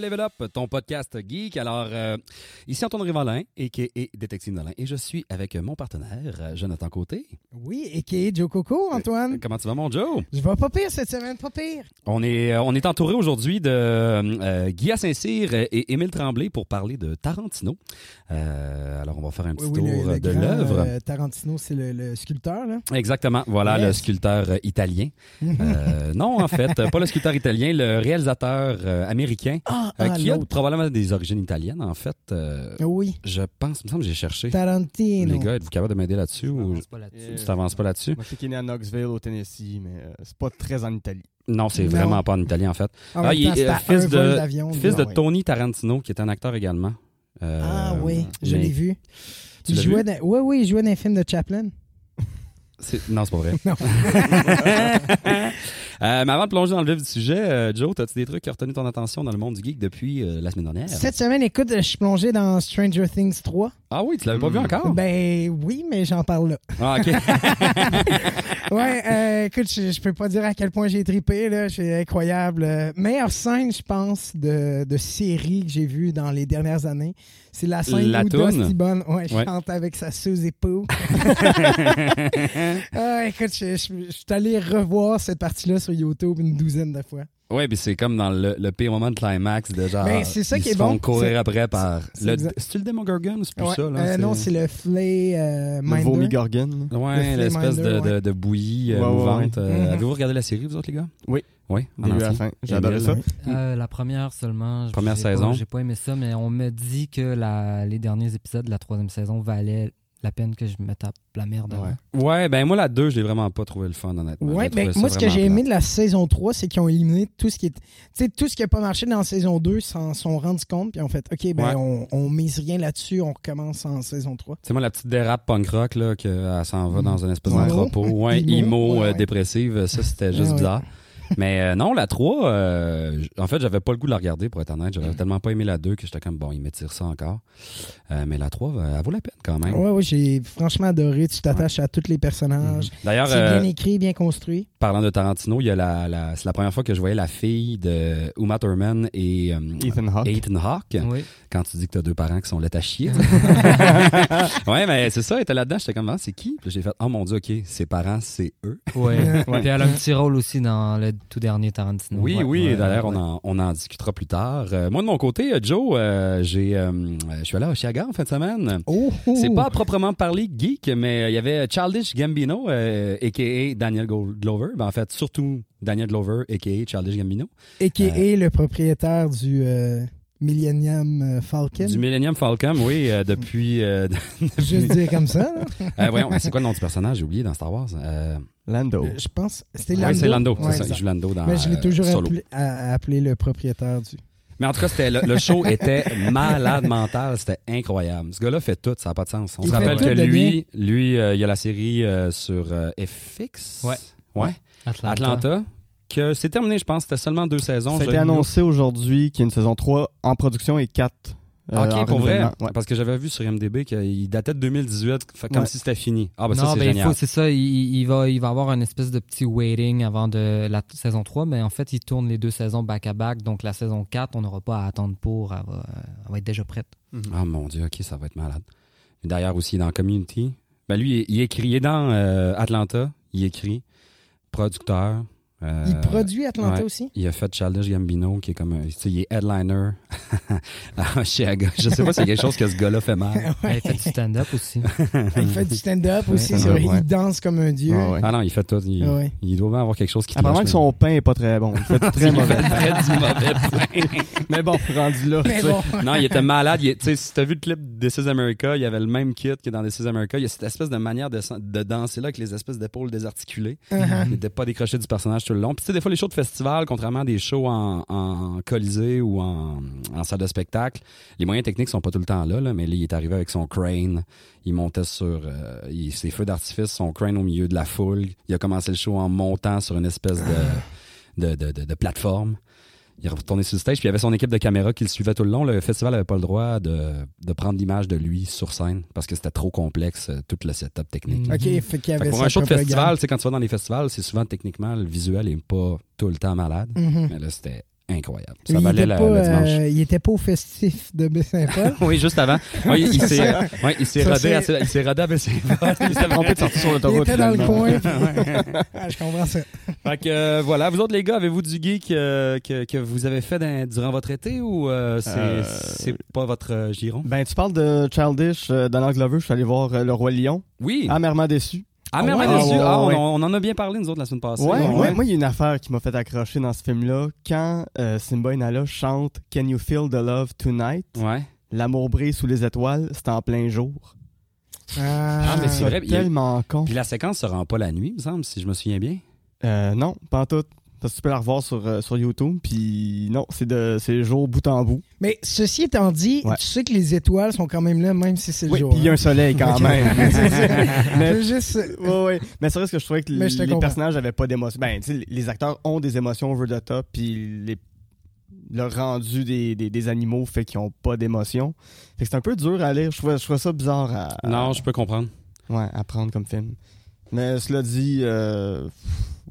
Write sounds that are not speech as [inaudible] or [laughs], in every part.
bienvenue à Level Up, ton podcast geek. Alors, euh, ici Antoine Rivalin, et Détective Nolin, et je suis avec mon partenaire, euh, Jonathan Côté. Oui, et Joe Coco, Antoine. Comment tu vas, mon Joe? Je vais pas pire cette semaine, pas pire. On est, euh, on est entouré aujourd'hui de euh, Guy Saint-Cyr et Émile Tremblay pour parler de Tarantino. Euh, alors, on va faire un petit Oui, oui, tour le- le de l'œuvre. euh, Tarantino, c'est le, le sculpteur, là. Exactement, voilà le sculpteur euh, italien. [laughs] Euh, non, en fait, euh, pas le sculpteur italien, le réalisateur euh, américain Ah, euh, ah, qui a l'autre. probablement des origines italiennes, en fait. euh, Oui, je pense, il me semble que j'ai cherché. Tarantino. Les gars, êtes-vous capable de m'aider là-dessus ou m'avance pas là-dessus. tu t'avances pas là-dessus? Moi, je sais qu'il est né à Knoxville, au Tennessee, mais euh, c'est pas très en Italie. Non, c'est Non. vraiment pas en italien, en fait. En Ah, même il temps, est, c'est euh, à fils un de- vol d'avion. Fils lui. de ouais. Tony Tarantino, qui est un acteur également. Euh, Ah oui, je mais- l'ai vu. Tu Il l'as jouait vu? dans... Oui, oui, il jouait dans un film de Chaplin. C'est- Non, c'est pas vrai. [laughs] Non. [laughs] Euh, mais avant de plonger dans le vif du sujet, euh, Joe, as-tu des trucs qui ont retenu ton attention dans le monde du geek depuis euh, la semaine dernière? Cette semaine, écoute, je suis plongé dans Stranger Things 3. Ah oui, tu l'avais pas vu Hmm. encore? Ben oui, mais j'en parle là. Ah, OK. [laughs] Ouais, euh, écoute, je, je peux pas dire à quel point j'ai trippé, là. C'est incroyable. Euh, meilleure scène, je pense, de, de série que j'ai vue dans les dernières années. C'est la scène La où? Dusty Bunn ouais, Ouais. chante avec sa Poo. [laughs] Ah, écoute, je, je- je suis allé revoir cette partie-là sur YouTube une douzaine de fois. ouais, puis c'est comme dans le, le pire moment de climax, de genre. Ben, c'est ça ils qui se est font bon. courir C'est- après par. c'est le- le Demogorgon ou c'est plus Ouais, ça? Là? euh, non, c'est le Flay euh, Le Minder. vomi Gorgon. Ouais, le l'espèce de, Flayminder, de, de bouillie euh, Ouais, mouvante. ouais. Euh, Mhm. Avez-vous regardé la série, vous autres, les gars? Oui. Oui, en Début à la fin. J'ai adoré ça. Mm. Euh, la première seulement. Première J'ai saison. pas- J'ai pas aimé ça, mais on me dit que la, les derniers épisodes de la troisième saison valaient la peine que je me tape la merde. Ouais. avant. Ouais, ben moi, la 2, je l'ai vraiment pas trouvé le fun, honnêtement. Ouais, ben, moi, ce que j'ai aimé de la saison 3, c'est qu'ils ont éliminé tout ce qui est. Tu sais, tout ce qui n'a pas marché dans la saison 2, ils s'en sont rendus compte, puis ont fait OK, ben, Ouais. on, on mise rien là-dessus, on recommence en saison 3. C'est moi la petite dérape punk rock là qu'elle s'en va Mm. dans un espèce d'entrepôt. Ouais, Emo. emo, Ouais, euh, ouais. dépressive, ça c'était juste Ouais, ouais. bizarre. Mais euh, non, la 3, euh, en fait, j'avais pas le goût de la regarder pour être honnête. J'avais tellement pas aimé la 2 que j'étais comme bon, ils m'étirent ça encore. Euh, mais la 3, euh, elle vaut la peine quand même. Ouais, ouais, j'ai franchement adoré. Tu t'attaches à tous les personnages. D'ailleurs, C'est euh, bien écrit, bien construit. parlant de Tarantino, il y a la, la- c'est la première fois que je voyais la fille de Uma Thurman et euh, Ethan Hawke. Ethan Hawke. Oui. Quand tu dis que t'as deux parents qui sont là à chier. [laughs] [laughs] ouais, mais c'est ça, elle était là-dedans. J'étais comme, ah, c'est qui? Puis j'ai fait, oh mon dieu, ok, ses parents, c'est eux. Ouais. [laughs] Ouais. Puis elle a un petit rôle aussi dans le tout dernier Tarantino. Oui, Ouais. oui, Ouais, d'ailleurs, ouais. on, en, on en discutera plus tard. Euh, moi, de mon côté, euh, Joe, euh, j'ai, je suis allé à Oshiaga en fin de semaine. Oh, oh. C'est pas à proprement parler geek, mais il y avait Childish Gambino, a.k.a. Daniel Glover. Ben, en fait, surtout Daniel Glover, a.k.a. Childish Gambino. A.K.A. Le propriétaire du Millennium Falcon. Du Millennium Falcon, oui, euh, depuis... euh, [laughs] Juste dire comme ça. euh, voyons, c'est quoi le nom du personnage? J'ai oublié dans Star Wars. Lando. Euh, Je pense. C'était oui, Lando. c'est Lando, Ouais, c'est ça. Il exact. joue Lando dans Mais je l'ai euh, toujours appelé, à- appelé le propriétaire du. Mais en tout cas, c'était le, le show était malade mental, c'était incroyable. Ce gars-là fait tout, ça n'a pas de sens. On Il se rappelle que lui, lui, euh, il y a la série euh, sur euh, FX. Ouais. Ouais. Atlanta. Atlanta. Que c'est terminé, je pense. C'était seulement deux saisons. Ça a Je- été annoncé aujourd'hui qu'il y a une saison 3 en production et 4 euh, Ok, en pour vrai. Ouais. Parce que j'avais vu sur MDB qu'il datait de 2018, fait comme Ouais. si c'était fini. Ah, ben ça, non, c'est ben, il génial. faut, c'est ça. Il, il va, il va avoir un espèce de petit waiting avant de la saison 3, mais en fait, il tourne les deux saisons back-à-back. Donc, la saison 4, on n'aura pas à attendre pour. Elle va, elle va être déjà prête. Ah mon dieu, ok, ça va être malade. D'ailleurs aussi dans Community. Ben lui, il, il écrit, il est dans euh, Atlanta, il écrit, producteur. Euh, Il produit Atlanta ouais. aussi? Il a fait Childish Gambino, qui est comme un, tu sais, il est headliner [laughs] à Chicago. Je sais pas si c'est quelque chose que ce gars-là fait mal. [laughs] Elle fait du stand-up aussi. [laughs] Il fait du stand-up aussi. Ouais, c'est vrai. ouais. Il danse comme un dieu. Ah ouais. Ah non, il fait tout. Il, Ouais. il doit bien avoir quelque chose qui Apparemment que son pain est pas très bon. Il fait du très mais- mauvais. Il fait très du mauvais pain. Mais bon, rendu là. Bon. Non, il était malade. Il Tu sais, si t'as vu le clip de This is America, il y avait le même kit que dans This is America. Il y a cette espèce de manière de, de danser là avec les espèces d'épaules désarticulées. Uh-huh. Il n'était pas décroché du personnage tout des fois, les shows de festival, contrairement à des shows en, colisée ou en, salle de spectacle, les moyens techniques sont pas tout le temps là, mais là, est arrivé avec son crane. Il montait sur euh, ses feux d'artifice, son crane au milieu de la foule. Il a commencé le show en montant sur une espèce de plateforme. Il est retourné sur le stage, puis il y avait son équipe de caméras qui le suivait tout le long. Le festival n'avait pas le droit de, de prendre l'image de lui sur scène parce que c'était trop complexe, euh, tout le setup technique. Mm. OK, fait qu'il y Fait avait pour un show de festival, quand tu vas dans les festivals, c'est souvent techniquement le visuel est pas tout le temps malade. Mhm. Mais là, c'était incroyable. Il Ça valait était la- pas, le dimanche. euh, il était pas au festif de Baie-Saint-Paul. [laughs] Oui, juste avant. [laughs] Oui, il s'est ouais, il Ça, rodé, à- il rodé à Baie-Saint-Paul. Il s'est trompé de [laughs] sortir sur il l'autoroute. était dans le coin. Ah, je comprends ça. Fait que euh, voilà, vous autres les gars, avez-vous du geek euh, que, que vous avez fait dans- durant votre été ou euh, c'est Euh, c'est pas votre euh, giron? Ben, tu parles de Childish, euh, Donald Glover. Je suis allé voir euh, Le Roi Lion. Oui. Amèrement déçu. Ah, ouais. déçu. Ah, ouais, Ah, on, on en a bien parlé nous autres la semaine passée. Ouais, ouais. ouais. Moi, il y a une affaire qui m'a fait accrocher dans ce film-là. Quand euh, Simba et Nala chantent Can You Feel the Love Tonight? Ouais. L'amour brille sous les étoiles, c'est en plein jour. Ah, mais c'est vrai, a- tellement con. Puis la séquence se rend pas la nuit, me semble, si je me souviens bien. Euh, non, pas en tout. Parce que tu peux la revoir sur, euh, sur YouTube. Puis non, c'est de c'est jour bout en bout. Mais ceci étant dit, Ouais. tu sais que les étoiles sont quand même là, même si c'est le Oui, jour. puis il y a hein. un soleil quand Ok. même. [laughs] C'est ça. [laughs] Mais- veux juste. Ouais, ouais. Mais c'est vrai que je trouvais que Mais je te les comprends. personnages avaient pas d'émotion. Ben, tu sais, les acteurs ont des émotions over the top, puis les... le rendu des, des, des animaux fait qu'ils ont pas d'émotion. Fait que c'est un peu dur à lire. Je trouvais, je trouvais ça bizarre à, Non, je peux comprendre. ouais, à prendre comme film. Mais cela dit, euh,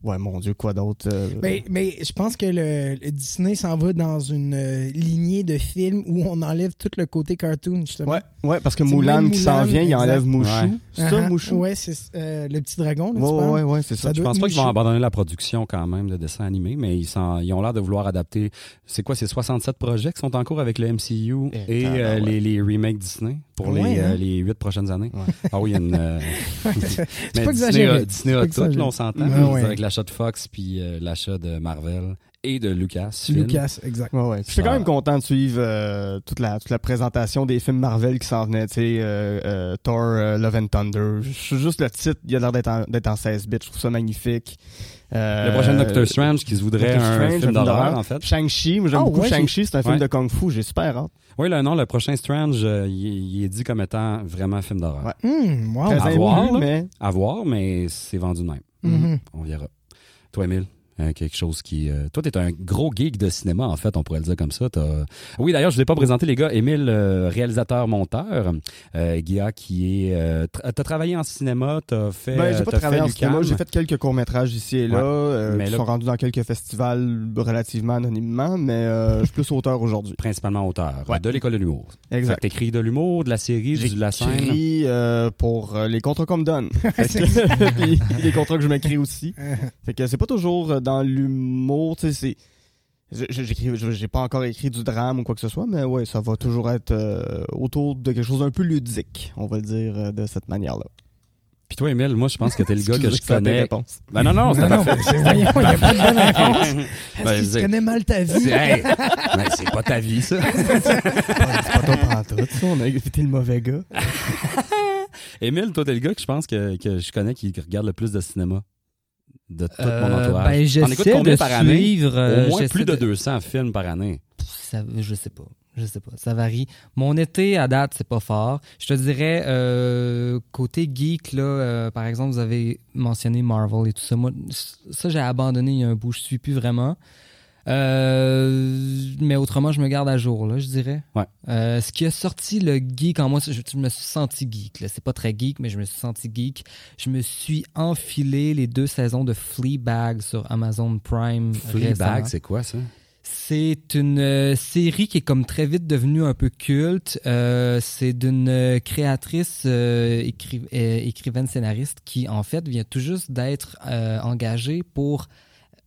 ouais, mon Dieu, quoi d'autre? euh, Mais, mais je pense que le, le Disney s'en va dans une euh, lignée de films où on enlève tout le côté cartoon, justement. Ouais, ouais, parce que Moulin qui s'en vient, il enlève Mouchou. Ouais. C'est ça, Uh-huh. Mouchou? Ouais, c'est euh, le petit dragon. Là, Ouais, tu ouais, ouais, ouais, c'est ça. Ça Je pense pas qu'ils vont abandonner la production quand même de dessins animés, mais ils, ont l'air de vouloir adapter. C'est quoi, c'est 67 projets qui sont en cours avec le MCU Eh, et euh, les remakes Disney? Pour Ouais, les, hein? euh, les 8 prochaines années. Ouais. Ah oui, il y a une. euh, [laughs] [laughs] mais pas Disney, a, Disney C'est a pas tout, on s'entend. Ouais. Avec l'achat de Fox puis euh, l'achat de Marvel et de Lucas. Film. Lucas, exact. Ouais, ouais. Puis J'étais quand même content de suivre euh, toute, la, toute la présentation des films Marvel qui s'en venaient, tu sais, euh, euh, Thor, euh, Love and Thunder. Juste le titre, il a l'air d'être en, d'être en 16 bits, je trouve ça magnifique. Euh, Le prochain Doctor Strange qui se voudrait Doctor un Strange, film d'horreur, en fait. Shang-Chi, moi j'aime Oh, beaucoup ouais, Shang-Chi, c'est un film Ouais. de Kung Fu, j'ai super hâte. Oui, le nom, le prochain Strange, euh, il, est- dit comme étant vraiment un film d'horreur. Ouais. Wow. Très à voir, mais À voir, mais c'est vendu de même. Mhm. On verra. Toi, Emile, euh, quelque chose qui. euh, toi, t'es un gros geek de cinéma, en fait, on pourrait le dire comme ça. T'as- Oui, d'ailleurs, je ne l'ai pas présenté, les gars. Émile, euh, réalisateur-monteur. Euh, Guilla, qui est. euh, tra- t'as travaillé en cinéma, t'as fait. ben, j'ai pas t'as travaillé en cinéma, j'ai fait quelques courts-métrages ici et là, Ouais. euh, Mais qui là- sont rendus dans quelques festivals relativement anonymement, mais euh, je suis plus auteur aujourd'hui. Principalement auteur Ouais. de l'école de l'humour. Exact. Que t'écris de l'humour, de la série, de la scène. euh, pour les contrats qu'on me donne. [laughs] [laughs] Puis les contrats que je m'écris aussi. [laughs] Fait que c'est pas toujours euh, dans l'humour, tu sais, c'est... j'ai pas encore écrit du drame ou quoi que ce soit, mais ouais, ça va toujours être euh, autour de quelque chose d'un peu ludique, on va le dire euh, de cette manière-là. Puis toi, Emile, moi, je pense que t'es le gars que je connais. Ben non, non, c'est Non, non, il n'y a pas de bonne réponse. Ben, Est-ce je que dis- tu connais mal ta vie? C'est hey, ben, c'est pas ta vie, ça. C'est pas toi pantoute, ça, on a évité le mauvais gars. [laughs] Émile, toi, t'es le gars que je pense que, que je connais qui regarde le plus de cinéma de tout mon Euh, entourage. ben, j'essaie de par suivre. euh, Au moins plus de de- 200 films par année. Ça, je sais pas. Je sais pas. Ça varie. Mon été, à date, c'est pas fort. Je te dirais, euh, côté geek, là, euh, par exemple, vous avez mentionné Marvel et tout ça. Moi, ça, j'ai abandonné il y a un bout. Je suis plus vraiment. Euh, mais autrement, je me garde à jour, là, je dirais. Ouais. Euh, ce qui a sorti le geek en moi, je, je me suis senti geek. là. C'est pas très geek, mais je me suis senti geek. Je me suis enfilé les deux saisons de Fleabag sur Amazon Prime. Fleabag, c'est quoi ça? C'est une euh, série qui est comme très vite devenue un peu culte. Euh, c'est d'une créatrice, euh, écri- écrivaine scénariste qui en fait vient tout juste d'être engagée pour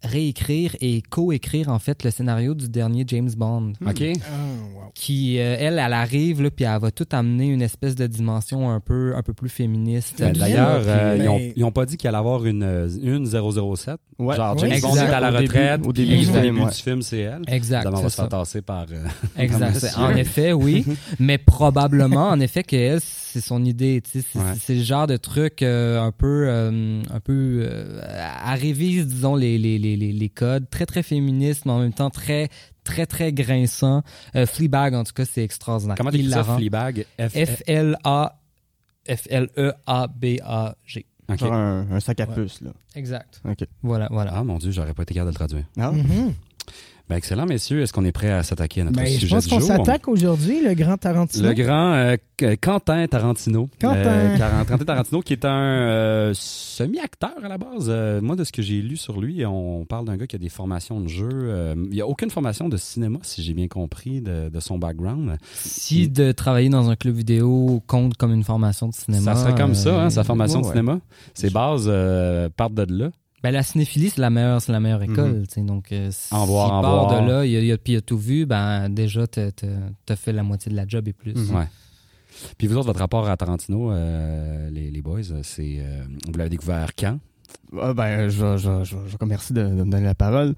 réécrire et co-écrire en fait le scénario du dernier James Bond. OK? Ah, wow. Qui euh, elle, elle arrive là, puis elle va tout amener une espèce de dimension un peu, un peu plus féministe. Ben, D'ailleurs, euh, ils, ont, ben- ils ont pas dit qu'il allait avoir une, euh, une 007. Ouais. Genre, James. Bond est à la Au début- retraite. au début puis du au film, début ouais. du film, c'est elle. Exact. Évidemment, on va se faire tasser par. euh, [laughs] Exact. En effet, oui. [laughs] mais probablement, en effet, qu'elle, c'est son idée. tu sais, C'est Ouais. c'est- c'est le genre de truc euh, un peu, euh, un peu euh, à révise, disons, les, les, les, les, les codes. Très, très féministe, mais en même temps très, très, très grinçant. Euh, Fleabag, en tout cas, c'est extraordinaire. Comment tu ça. Fleabag? F F-L-A... F-L-E-A-B-A-G. OK. Genre un, un sac à Ouais. puce, là. Exact. OK. Voilà, voilà. Ah mon Dieu, j'aurais pas été capable de le traduire. Ah, Mhm. Ben, excellent, messieurs. Est-ce qu'on est prêt à s'attaquer à notre Ben, je sujet pense du qu'on s'attaque aujourd'hui, le grand Tarantino. Le grand euh, Qu- Quentin Tarantino. Quentin. Euh, Quentin Tarantino, qui est un euh, semi-acteur à la base. Euh, moi, de ce que j'ai lu sur lui, on parle d'un gars qui a des formations de jeu. Euh, il n'y a aucune formation de cinéma, si j'ai bien compris, de, de son background. Si de travailler dans un club vidéo compte comme une formation de cinéma. ça serait comme ça, hein, sa euh, formation de ouais. cinéma. Ses bases euh, partent de là. Ben, la cinéphilie, c'est la meilleure, c'est la meilleure école. tu sais, Donc, euh, si En voir, en part voir. de là, il a, puis il a tout vu, ben, déjà, t'as fait la moitié de la job et plus. Mhm. Ouais. Puis vous autres, votre rapport à Tarantino, euh, les, les boys, c'est euh, vous l'avez découvert quand? Ah, ben, je, je, je, je remercie de, de me donner la parole.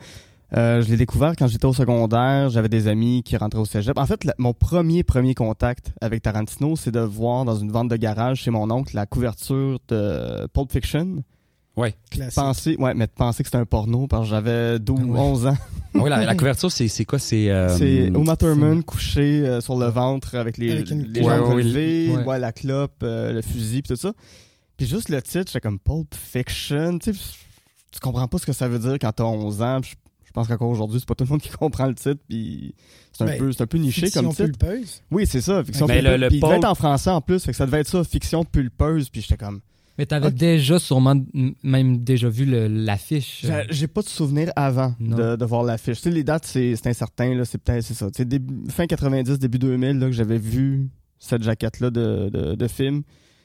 Euh, je l'ai découvert quand j'étais au secondaire. J'avais des amis qui rentraient au cégep. En fait, la- mon premier, premier contact avec Tarantino, c'est de voir dans une vente de garage chez mon oncle la couverture de Pulp Fiction. Classique. Penser, ouais, mais de penser que c'était un porno parce que j'avais 12, Ouais. 11 ans. Ah oui, la, la couverture, c'est c'est quoi? C'est euh, c'est Uma Thurman couché euh, sur le ventre avec les, Avec une les clope. jambes Ouais, ouais, relevées, ouais. ouais, la clope, euh, le fusil, pis tout ça. Puis juste le titre, j'étais comme Pulp Fiction. Tu sais, tu comprends pas ce que ça veut dire quand t'as 11 ans. Puis Je je pense qu'encore aujourd'hui, c'est pas tout le monde qui [laughs] comprend le titre. Puis c'est un, Ben, peu, c'est un peu niché Fiction comme titre. pulpeuse. Oui, c'est ça, fiction Mais pulpeuse. le- le Puis il devait être en français en plus, fait que ça devait être ça, fiction pulpeuse. Puis j'étais comme. Mais t'avais Ok. déjà sûrement même déjà vu l'affiche. J'ai- pas de souvenir avant de, de voir l'affiche. Tu sais, les dates, c'est incertain. C'est peut-être ça. Tu sais, début- fin 90, début 2000, là, que j'avais vu cette jaquette-là de, de, de film.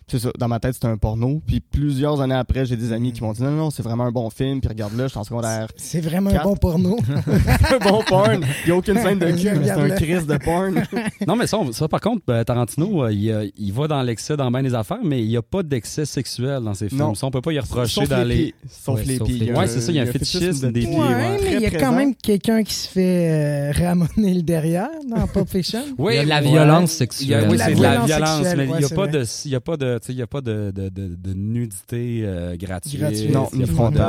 C'est ça. Dans ma tête, c'était un porno. Puis plusieurs années après, j'ai des amis qui m'ont dit non, non, c'est vraiment un bon film. Puis regarde-le, je suis en secondaire. C'est vraiment Quatre. un bon porno. un bon porn. Il n'y a aucune scène de cul, mais c'est un crise de porn. Non, mais ça, on- ça par contre, euh, Tarantino, euh, il, euh, il va dans l'excès dans bien des affaires, mais il n'y a pas d'excès sexuel dans ses films. Non. Ça, on peut pas y reprocher Sauf dans les. Sauf Ouais, les pieds. Ouais, c'est ça, il y a un fétichisme des de pieds, Ouais, ouais. mais il y a quand même quelqu'un qui se fait euh, ramoner le derrière dans Pulp Fiction. Oui, Il y a de la violence Il y a- sexuelle. oui, La c'est de la violence mais il n'y a, pas de, il y a pas de, sais, il y a pas de, de, de, de nudité euh, gratuite. Gratuite. Non, il a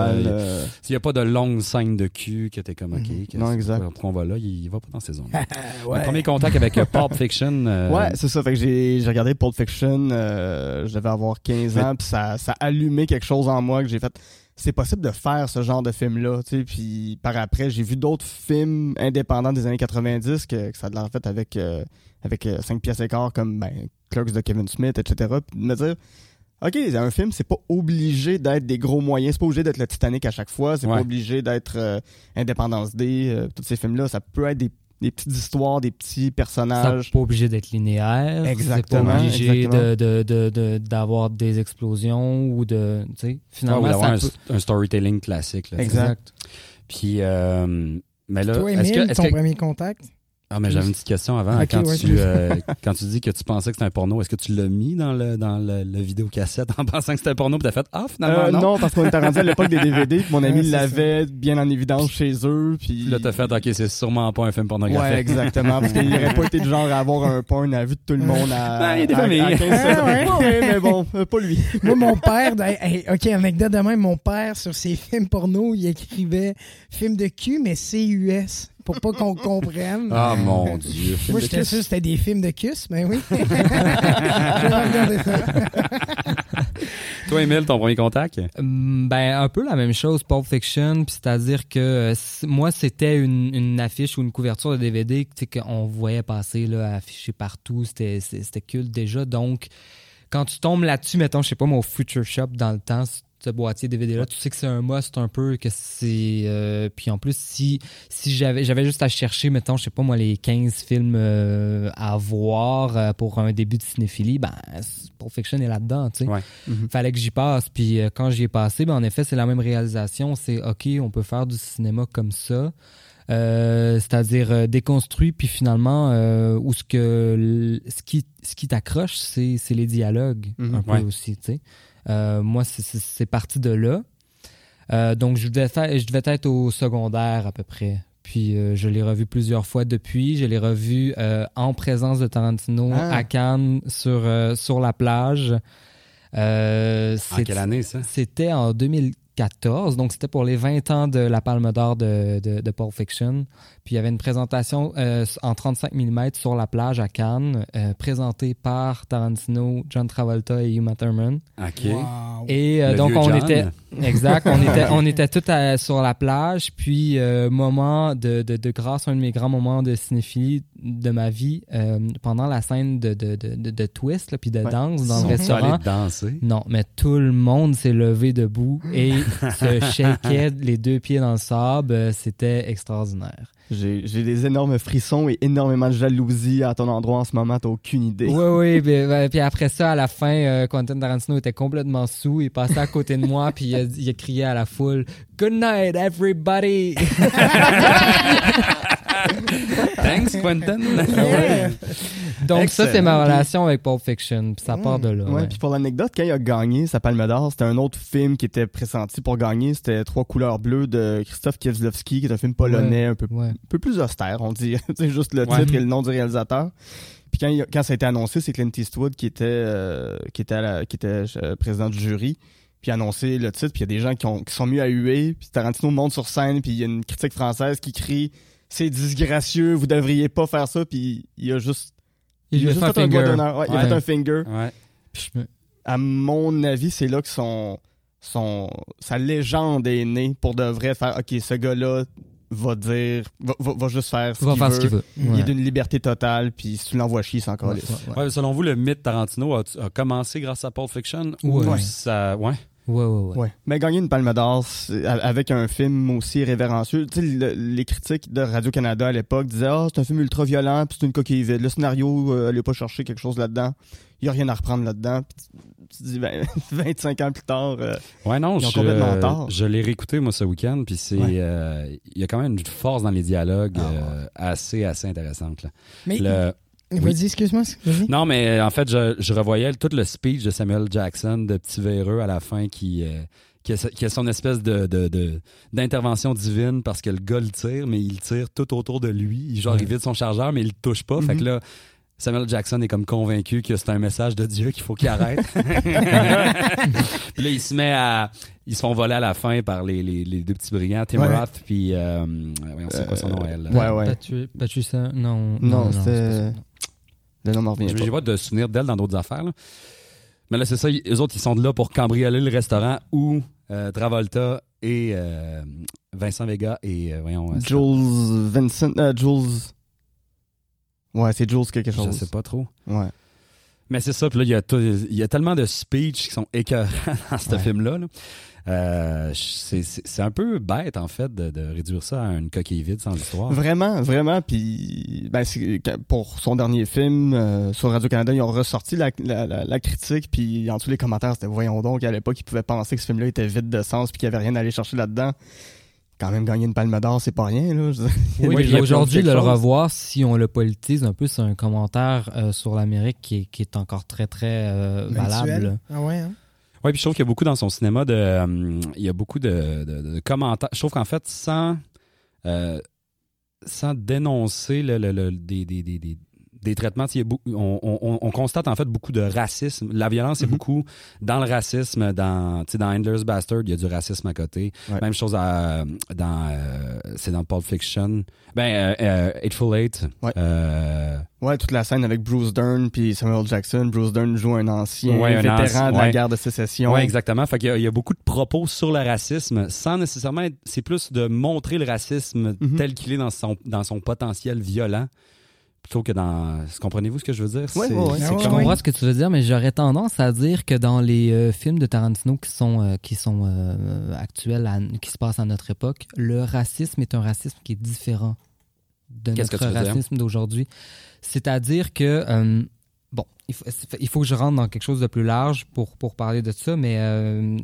euh, Il n'y a pas de longue scène de cul que t'es comme, OK, Mhm. qu'est-ce- Non, exact. on va là, il, il va pas dans ces zones. [laughs] Ouais. Premier contact avec euh, Pulp Fiction. euh, [laughs] Ouais, c'est ça. Fait que j'ai regardé Pulp Fiction, euh, je devais avoir 15 Mais- ans, puis ça, ça a allumé quelque chose en moi que j'ai fait. C'est possible de faire ce genre de film-là. Puis par après, j'ai vu d'autres films indépendants des années 90 que, que ça a de l'air fait avec, euh, avec 5 pièces et quart comme ben, Clerks de Kevin Smith, etc. Puis de me dire, OK, un film, c'est pas obligé d'être des gros moyens, c'est pas obligé d'être le Titanic à chaque fois, c'est Ouais. pas obligé d'être euh, Independence Day, euh, tous ces films-là, ça peut être des, des petites histoires, des petits personnages. n'est pas obligé d'être linéaire. Exactement, C'est pas obligé exactement. de- de- de- de- d'avoir des explosions ou de. Tu sais, Ouais, finalement, ou d'avoir ça un, peut- un storytelling classique. Là. Exact. Puis, euh, mais là, Toi, est-ce que, ton que- premier contact? Ah, mais j'avais une petite question avant. Quand, ouais, tu, euh, quand tu dis que tu pensais que c'était un porno, est-ce que tu l'as mis dans le, dans le, le vidéocassette en pensant que c'était un porno, puis t'as fait Ah, finalement, Euh, non? non. parce qu'on était rendu à l'époque des DVD, puis mon [laughs] ami Ouais, l'avait bien en évidence chez eux, puis... Là, t'as fait OK, c'est sûrement pas un film pornographique. Ouais, exactement, parce qu'il n'aurait pas été du genre à avoir un porn à vue de tout le monde à, [laughs] Ben, il y a des à- à familles. 15 Ah, ouais. Ouais, mais bon, euh, pas lui. Moi, mon père, hey, OK, anecdote de même, mon père, sur ses films porno, il écrivait film de cul, mais CUS, pour pas qu'on comprenne. Ah, mon Dieu. Moi, j'étais sûr que c'était des films de cus, mais oui. [laughs] Je vais regarder ça. [laughs] Toi, Emile, ton premier contact? Hum, Ben, un peu la même chose, Pulp Fiction, puis c'est-à-dire que euh, moi, c'était une, une affiche ou une couverture de DVD tu sais, qu'on voyait passer, là, affichée partout, c'était c'était- c'était culte déjà, donc quand tu tombes là-dessus, mettons, je sais pas, mon Future Shop dans le temps, ce boîtier DVD-là, tu sais que c'est un must un peu, que c'est... euh, puis en plus, si, si j'avais j'avais juste à chercher, mettons, je sais pas moi, les 15 films euh, à voir euh, pour un début de cinéphilie, ben, Pulp Fiction est là-dedans, tu sais Ouais. fallait que j'y passe. Puis quand j'y ai passé, ben, en effet, c'est la même réalisation. C'est OK, on peut faire du cinéma comme ça. C'est-à-dire déconstruit, puis finalement, où ce que ce qui, ce qui t'accroche, c'est, les dialogues, Mhm. un peu Ouais. aussi, tu sais. Euh, moi, c'est, parti de là. Euh, donc, je devais, faire, je devais être au secondaire à peu près. Puis, euh, je l'ai revu plusieurs fois depuis. Je l'ai revu en présence de Tarantino Ah. à Cannes sur, sur la plage. En c'est- quelle année, ça? C'était en 2014. Donc, c'était pour les 20 ans de la Palme d'Or de, de, de Pulp Fiction. Puis, il y avait une présentation euh, en 35 mm sur la plage à Cannes, euh, présentée par Tarantino, John Travolta et Uma Thurman. OK. Wow. Et euh, donc, on John. était, [laughs] exact, on était, on était tous à- sur la plage. Puis, euh, moment de, de, de grâce, un de mes grands moments de cinéphilie de ma vie, euh, pendant la scène de, de, de, de, de twist, là, puis de Ouais. danse dans Ils le sont restaurant. allés danser? Non, mais tout le monde s'est levé debout et [laughs] se shakeait les deux pieds dans le sable. Euh, C'était extraordinaire. J'ai j'ai des énormes frissons et énormément de jalousie à ton endroit en ce moment, t'as aucune idée. Oui, oui. Puis, ben, puis après ça, à la fin, euh, Quentin Tarantino était complètement sous. Il passait à côté de moi [laughs] puis il a, il a crié à la foule « Good night, everybody! [laughs] [laughs] Thanks, Quentin. [laughs] Yeah. » Donc ça, c'est ma relation avec Pulp Fiction. Puis ça part de là. Ouais, ouais. puis pour l'anecdote, quand il a gagné sa Palme d'Or, c'était un autre film qui était pressenti pour gagner. C'était Trois couleurs bleues de Christophe Kieslowski, qui est un film polonais un peu, Ouais. un peu plus austère, on dit. [laughs] C'est juste le Ouais. titre et le nom du réalisateur. Puis quand, il- quand ça a été annoncé, c'est Clint Eastwood qui était, euh, qui était, la- qui était euh, président du jury. Puis il a annoncé le titre, puis il y a des gens qui, ont, qui sont mis à huer. Puis Tarantino monte sur scène, puis il y a une critique française qui crie « C'est disgracieux, vous devriez pas faire ça. » Puis il a juste, Il lui a juste fait un un doigt finger. d'honneur. Ouais, Il a fait un finger Ouais. à mon avis, c'est là que son, son, sa légende est née pour de vrai faire, OK, ce gars-là va dire, va, va- va juste faire ce qu'il veut. ce qu'il veut. Il est d'une liberté totale, puis si tu l'envoies chier, c'est encore Ouais, lisse. ouais, ouais. Ouais, selon vous, le mythe Tarantino a, a commencé grâce à Pulp Fiction ou Ouais. ça... Ouais? Ouais, ouais, ouais. Ouais. Mais gagner une palme d'or avec un film aussi révérencieux. Tu sais, le- les critiques de Radio-Canada à l'époque disaient Ah, c'est un film ultra violent, puis c'est une coquille vide. Le scénario, euh, allez pas chercher quelque chose là-dedans. Il y a rien à reprendre là-dedans. Puis tu, tu te dis, ben, [laughs] 25 ans plus tard, euh, Ouais, non, Ils ont complètement je, tort. je l'ai réécouté, moi, ce week-end, puis c'est... Ouais. euh, Il y a quand même une force dans les dialogues Ah, euh, assez, assez intéressante. là. Mais, Le- vas-y, excuse-moi. Vas-y. Non, mais en fait, je, je revoyais tout le speech de Samuel Jackson, de Petit Véreux à la fin, qui, euh, qui, a, qui a son espèce de, de, de- d'intervention divine parce que le gars le tire, mais il tire tout autour de lui. Il, genre, Ouais. il vide son chargeur, mais il le touche pas. Fait que là, Samuel Jackson est comme convaincu que c'est un message de Dieu qu'il faut qu'il arrête. [laughs] [laughs] puis là, il se met à. Ils se font voler à la fin par les, les, les deux petits brillants, Tim Ouais. Roth, puis. Euh, voyons, c'est quoi son nom, elle? ouais, ouais. Patu- Patusa- non. Non, pas ça. Le nom m'en revient Je pas. J'ai pas de souvenir d'elle dans d'autres affaires. là. Mais là, c'est ça. Les autres, ils sont là pour cambrioler le restaurant où euh, Travolta et euh, Vincent Vega et euh, voyons. Jules Vincent, Jules. Ouais, c'est Jules quelque je chose. sais pas trop. Ouais. Mais c'est ça. Puis là, il y, a tout- il y a tellement de speeches qui sont écœurants [laughs] dans ce Ouais. film-là. là. Euh, c'est un peu bête, en fait, de, de réduire ça à une coquille vide sans histoire. Vraiment, vraiment. Puis, ben, pour son dernier film euh, sur Radio-Canada, ils ont ressorti la, la, la- la critique. Puis, en tous les commentaires, c'était voyons donc, à l'époque, ils pouvaient penser que ce film-là était vide de sens puis qu'il n'y avait rien à aller chercher là-dedans. Quand même, gagner une palme d'or, c'est pas rien. Là. [laughs] Oui, aujourd'hui, de le chose. revoir, si on le politise un peu, c'est un commentaire euh, sur l'Amérique qui est, qui est encore très, très euh, valable. Ah ouais, hein? Oui, puis je trouve qu'il y a beaucoup dans son cinéma de. euh, il y a beaucoup de, de- de commentaires. Je trouve qu'en fait, sans. euh, sans dénoncer le, le- le- des, des, des, des- traitements, il y a beaucoup- on, on- on constate en fait beaucoup de racisme. La violence est Mhm. beaucoup dans le racisme. Dans, dans Handler's Bastard, il y a du racisme à côté. Ouais. Même chose à- dans. euh, c'est dans Pulp Fiction. Ben, euh, euh, Eightful Eight. Ouais. euh, Ouais, toute la scène avec Bruce Dern puis Samuel Jackson. Bruce Dern joue un ancien Ouais, un vétéran de la guerre de sécession. Oui, exactement. Fait qu'il y a- il y, a beaucoup de propos sur le racisme sans nécessairement être. C'est plus de montrer le racisme Mhm. tel qu'il est dans son, dans son potentiel violent plutôt que dans. Comprenez-vous ce que je veux dire? C'est Ah ouais, Je comprends ce que tu veux dire, mais j'aurais tendance à dire que dans les euh, films de Tarantino qui sont, euh, qui sont euh, actuels, à- qui se passent à notre époque, le racisme est un racisme qui est différent de Qu'est-ce notre racisme d'aujourd'hui. C'est-à-dire que, euh, bon, il faut, il faut que je rentre dans quelque chose de plus large pour, pour parler de ça, mais euh,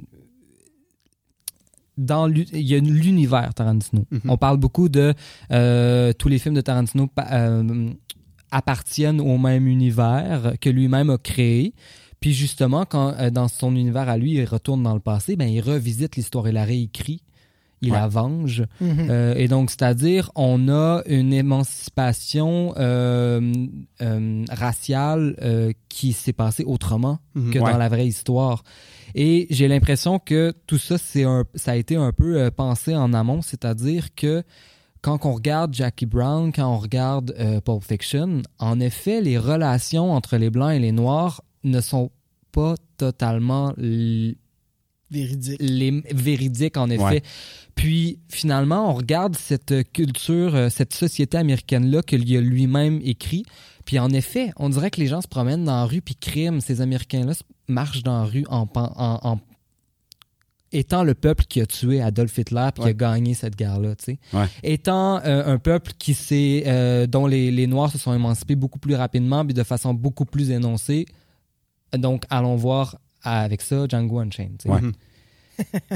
dans il y a l'univers Tarantino. Mhm. On parle beaucoup de euh, tous les films de Tarantino euh, appartiennent au même univers que lui-même a créé. Puis justement, quand euh, dans son univers à lui, il retourne dans le passé, ben il revisite l'histoire, il la réécrit, il Ouais. la venge. Mhm. Et donc, c'est-à-dire, on a une émancipation raciale qui s'est passée autrement Mhm. que Ouais. dans la vraie histoire. Et j'ai l'impression que tout ça, c'est un, ça a été un peu euh, pensé en amont, c'est-à-dire que quand on regarde Jackie Brown, quand on regarde euh, Pulp Fiction, en effet, les relations entre les blancs et les noirs ne sont pas totalement l- Véridique. les véridiques en effet. Ouais. Puis finalement, on regarde cette culture, euh, cette société américaine là qu'il a lui-même écrit. Puis en effet, on dirait que les gens se promènent dans la rue puis criment. Ces Américains-là marchent dans la rue en, en- en- étant le peuple qui a tué Adolf Hitler puis qui a gagné cette guerre-là, tu sais. Ouais. Étant euh, un peuple qui s'est, euh, dont les, les Noirs se sont émancipés beaucoup plus rapidement puis de façon beaucoup plus énoncée. Donc allons voir avec ça Django Unchained. tu sais. Ouais. [laughs]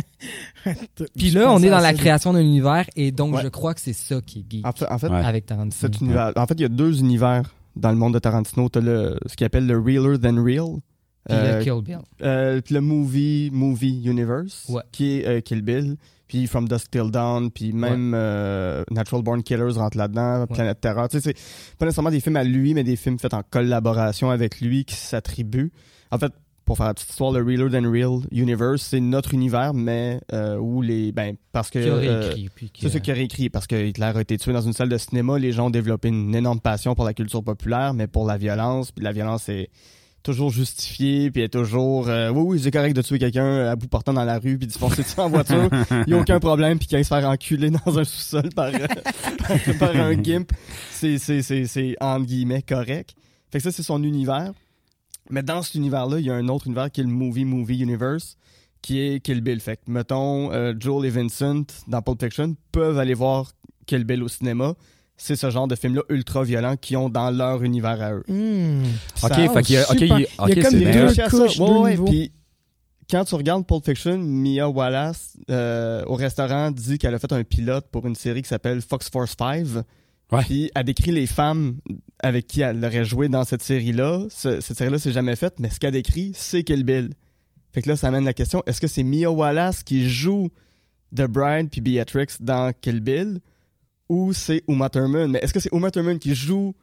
Puis là, on est dans la création d'un univers et donc Ouais. je crois que c'est ça qui est geek En fait, en fait, Ouais. avec Tarantino. cet univers, en fait, il y a deux univers dans le monde de Tarantino. T'as le, ce qu'il appelle le realer than real. Puis Euh, le Kill Bill. euh, le movie movie universe Ouais. qui est euh, Kill Bill puis From Dusk Till Dawn puis même euh, Natural Born Killers rentre là-dedans Planète Terreur tu sais c'est pas nécessairement des films à lui mais des films faits en collaboration avec lui qui s'attribuent en fait pour faire la petite histoire le Realer Than Real Universe c'est notre univers mais euh, où les ben parce que euh, c'est ce qu'il a réécrit parce que Hitler a été tué dans une salle de cinéma. Les gens ont développé une énorme passion pour la culture populaire, mais pour la violence. Puis la violence est toujours justifiée, puis est toujours euh, oui oui c'est correct de tuer quelqu'un à bout portant dans la rue puis de se foncer dessus en voiture. Il y a aucun problème puis qu'il aille se faire enculer dans un sous-sol par, euh, [laughs] un gimp, c'est c'est entre guillemets correct. Fait que ça c'est son univers. Mais dans cet univers-là, il y a un autre univers qui est le movie movie universe qui est Kill Bill. Fait que, mettons, euh, Joel et Vincent, dans Pulp Fiction, peuvent aller voir Kill Bill au cinéma. C'est ce genre de film-là ultra violent qu'ils ont dans leur univers à eux. Hmm. Ok, Ça- fait qu'il y a, ok, super. il- Il y a ok, comme des deux couches, Ouais, puis quand tu regardes Pulp Fiction, Mia Wallace, euh, au restaurant, dit qu'elle a fait un pilote pour une série qui s'appelle Fox Force 5. Ouais. Puis elle décrit les femmes avec qui elle aurait joué dans cette série-là. Ce- cette série-là, c'est jamais faite, mais ce qu'elle décrit, c'est Kill Bill. Fait que là, ça amène la question est-ce que c'est Mia Wallace qui joue The Bride puis Beatrix dans Kill Bill ou c'est Uma Thurman Mais est-ce que c'est Uma Thurman qui joue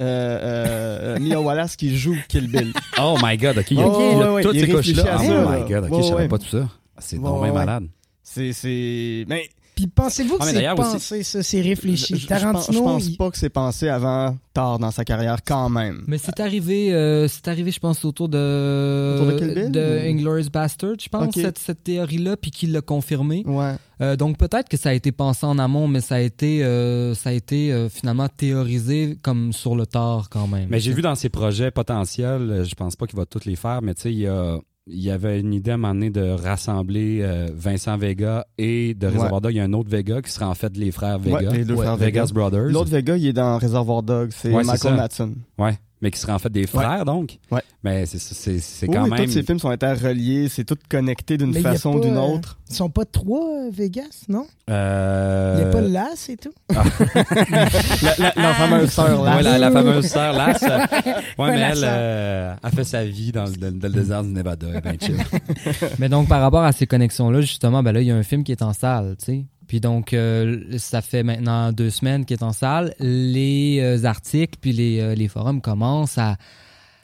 euh, euh, euh, Mia Wallace qui joue Kill Bill? [laughs] Oh my god, ok. Il y a, Oh, il y a ouais, toutes ces réfléchit couches-là. à Oh my god, ok, je savais ouais. pas tout ça. C'est vraiment malade. C'est ben Puis pensez-vous que Ah, c'est aussi- pensé, ça, c'est réfléchi? je, je- je pense, je Tarantino, pense il- pas que c'est pensé avant tard dans sa carrière quand même. Mais c'est arrivé, euh, c'est arrivé, je pense, autour de, Autour de Kill Bill, de ou- Inglourious Bastard, je pense, cette, cette théorie-là, puis qu'il l'a confirmé. Ouais. Euh, donc peut-être que ça a été pensé en amont, mais ça a été, euh, ça a été euh, finalement théorisé comme sur le tard quand même. Mais j'ai vu dans ses projets potentiels, je pense pas qu'il va tous les faire, mais tu sais, il y a. Il y avait une idée à un moment donné de rassembler euh, Vincent Vega et de Reservoir Dogs. Il y a un autre Vega qui sera en fait les frères Vega. Ouais, les deux frères Vegas Vega. Brothers. L'autre Vega, il est dans Réservoir Dogs, c'est Michael ça. Madsen. Ouais, mais qui seraient en fait des frères donc. Ouais. Mais c'est c'est c'est Oui, quand oui, même. tous ces films sont interreliés, c'est tout connecté d'une façon ou d'une euh, autre. Ils sont pas trois, euh, Vegas, non? Euh... Il n'y a pas Las et tout? [laughs] La, la- la fameuse sœur là. Ouais, la, la fameuse sœur Lass. [laughs] Ouais, mais elle euh, a fait sa vie dans, le- dans le- dans le désert du Nevada. Chill. [laughs] Mais donc, par rapport à ces connexions-là, justement, ben là, il y a un film qui est en salle, tu sais. Puis donc, euh, ça fait maintenant deux semaines qu'il est en salle. Les euh, articles puis les, euh, les forums commencent à,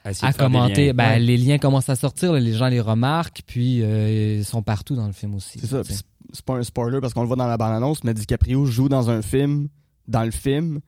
à commenter. liens. Ben, Ouais. Les liens commencent à sortir, là, les gens les remarquent, puis euh, ils sont partout dans le film aussi. C'est ça. C'est- pas un spoiler parce qu'on le voit dans la bande-annonce, mais DiCaprio joue dans un film, dans le film.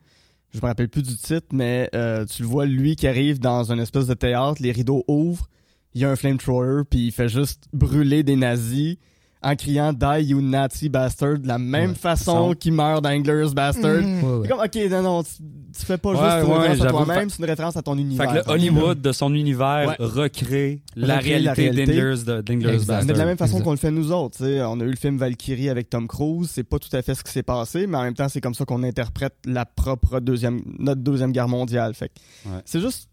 Je me rappelle plus du titre, mais euh, tu le vois, lui qui arrive dans une espèce de théâtre, les rideaux ouvrent, il y a un flamethrower, puis il fait juste brûler des nazis en criant Die you Nazi bastard de la même Ouais. façon Son- qu'il meurt dans Inglourious Bastard. Ouais, ouais. C'est comme, ok, non, non, tu, tu fais pas Ouais, juste une ouais, référence à toi-même, c'est une référence à ton Fait univers. que le Hollywood de son univers Ouais. recrée la Recrée la réalité réalité. Exact. Bastard. Mais de la même façon qu'on le fait nous autres, tu sais, on a eu le film Valkyrie avec Tom Cruise, c'est pas tout à fait ce qui s'est passé, mais en même temps c'est comme ça qu'on interprète la propre deuxième, notre deuxième guerre mondiale. Fait c'est juste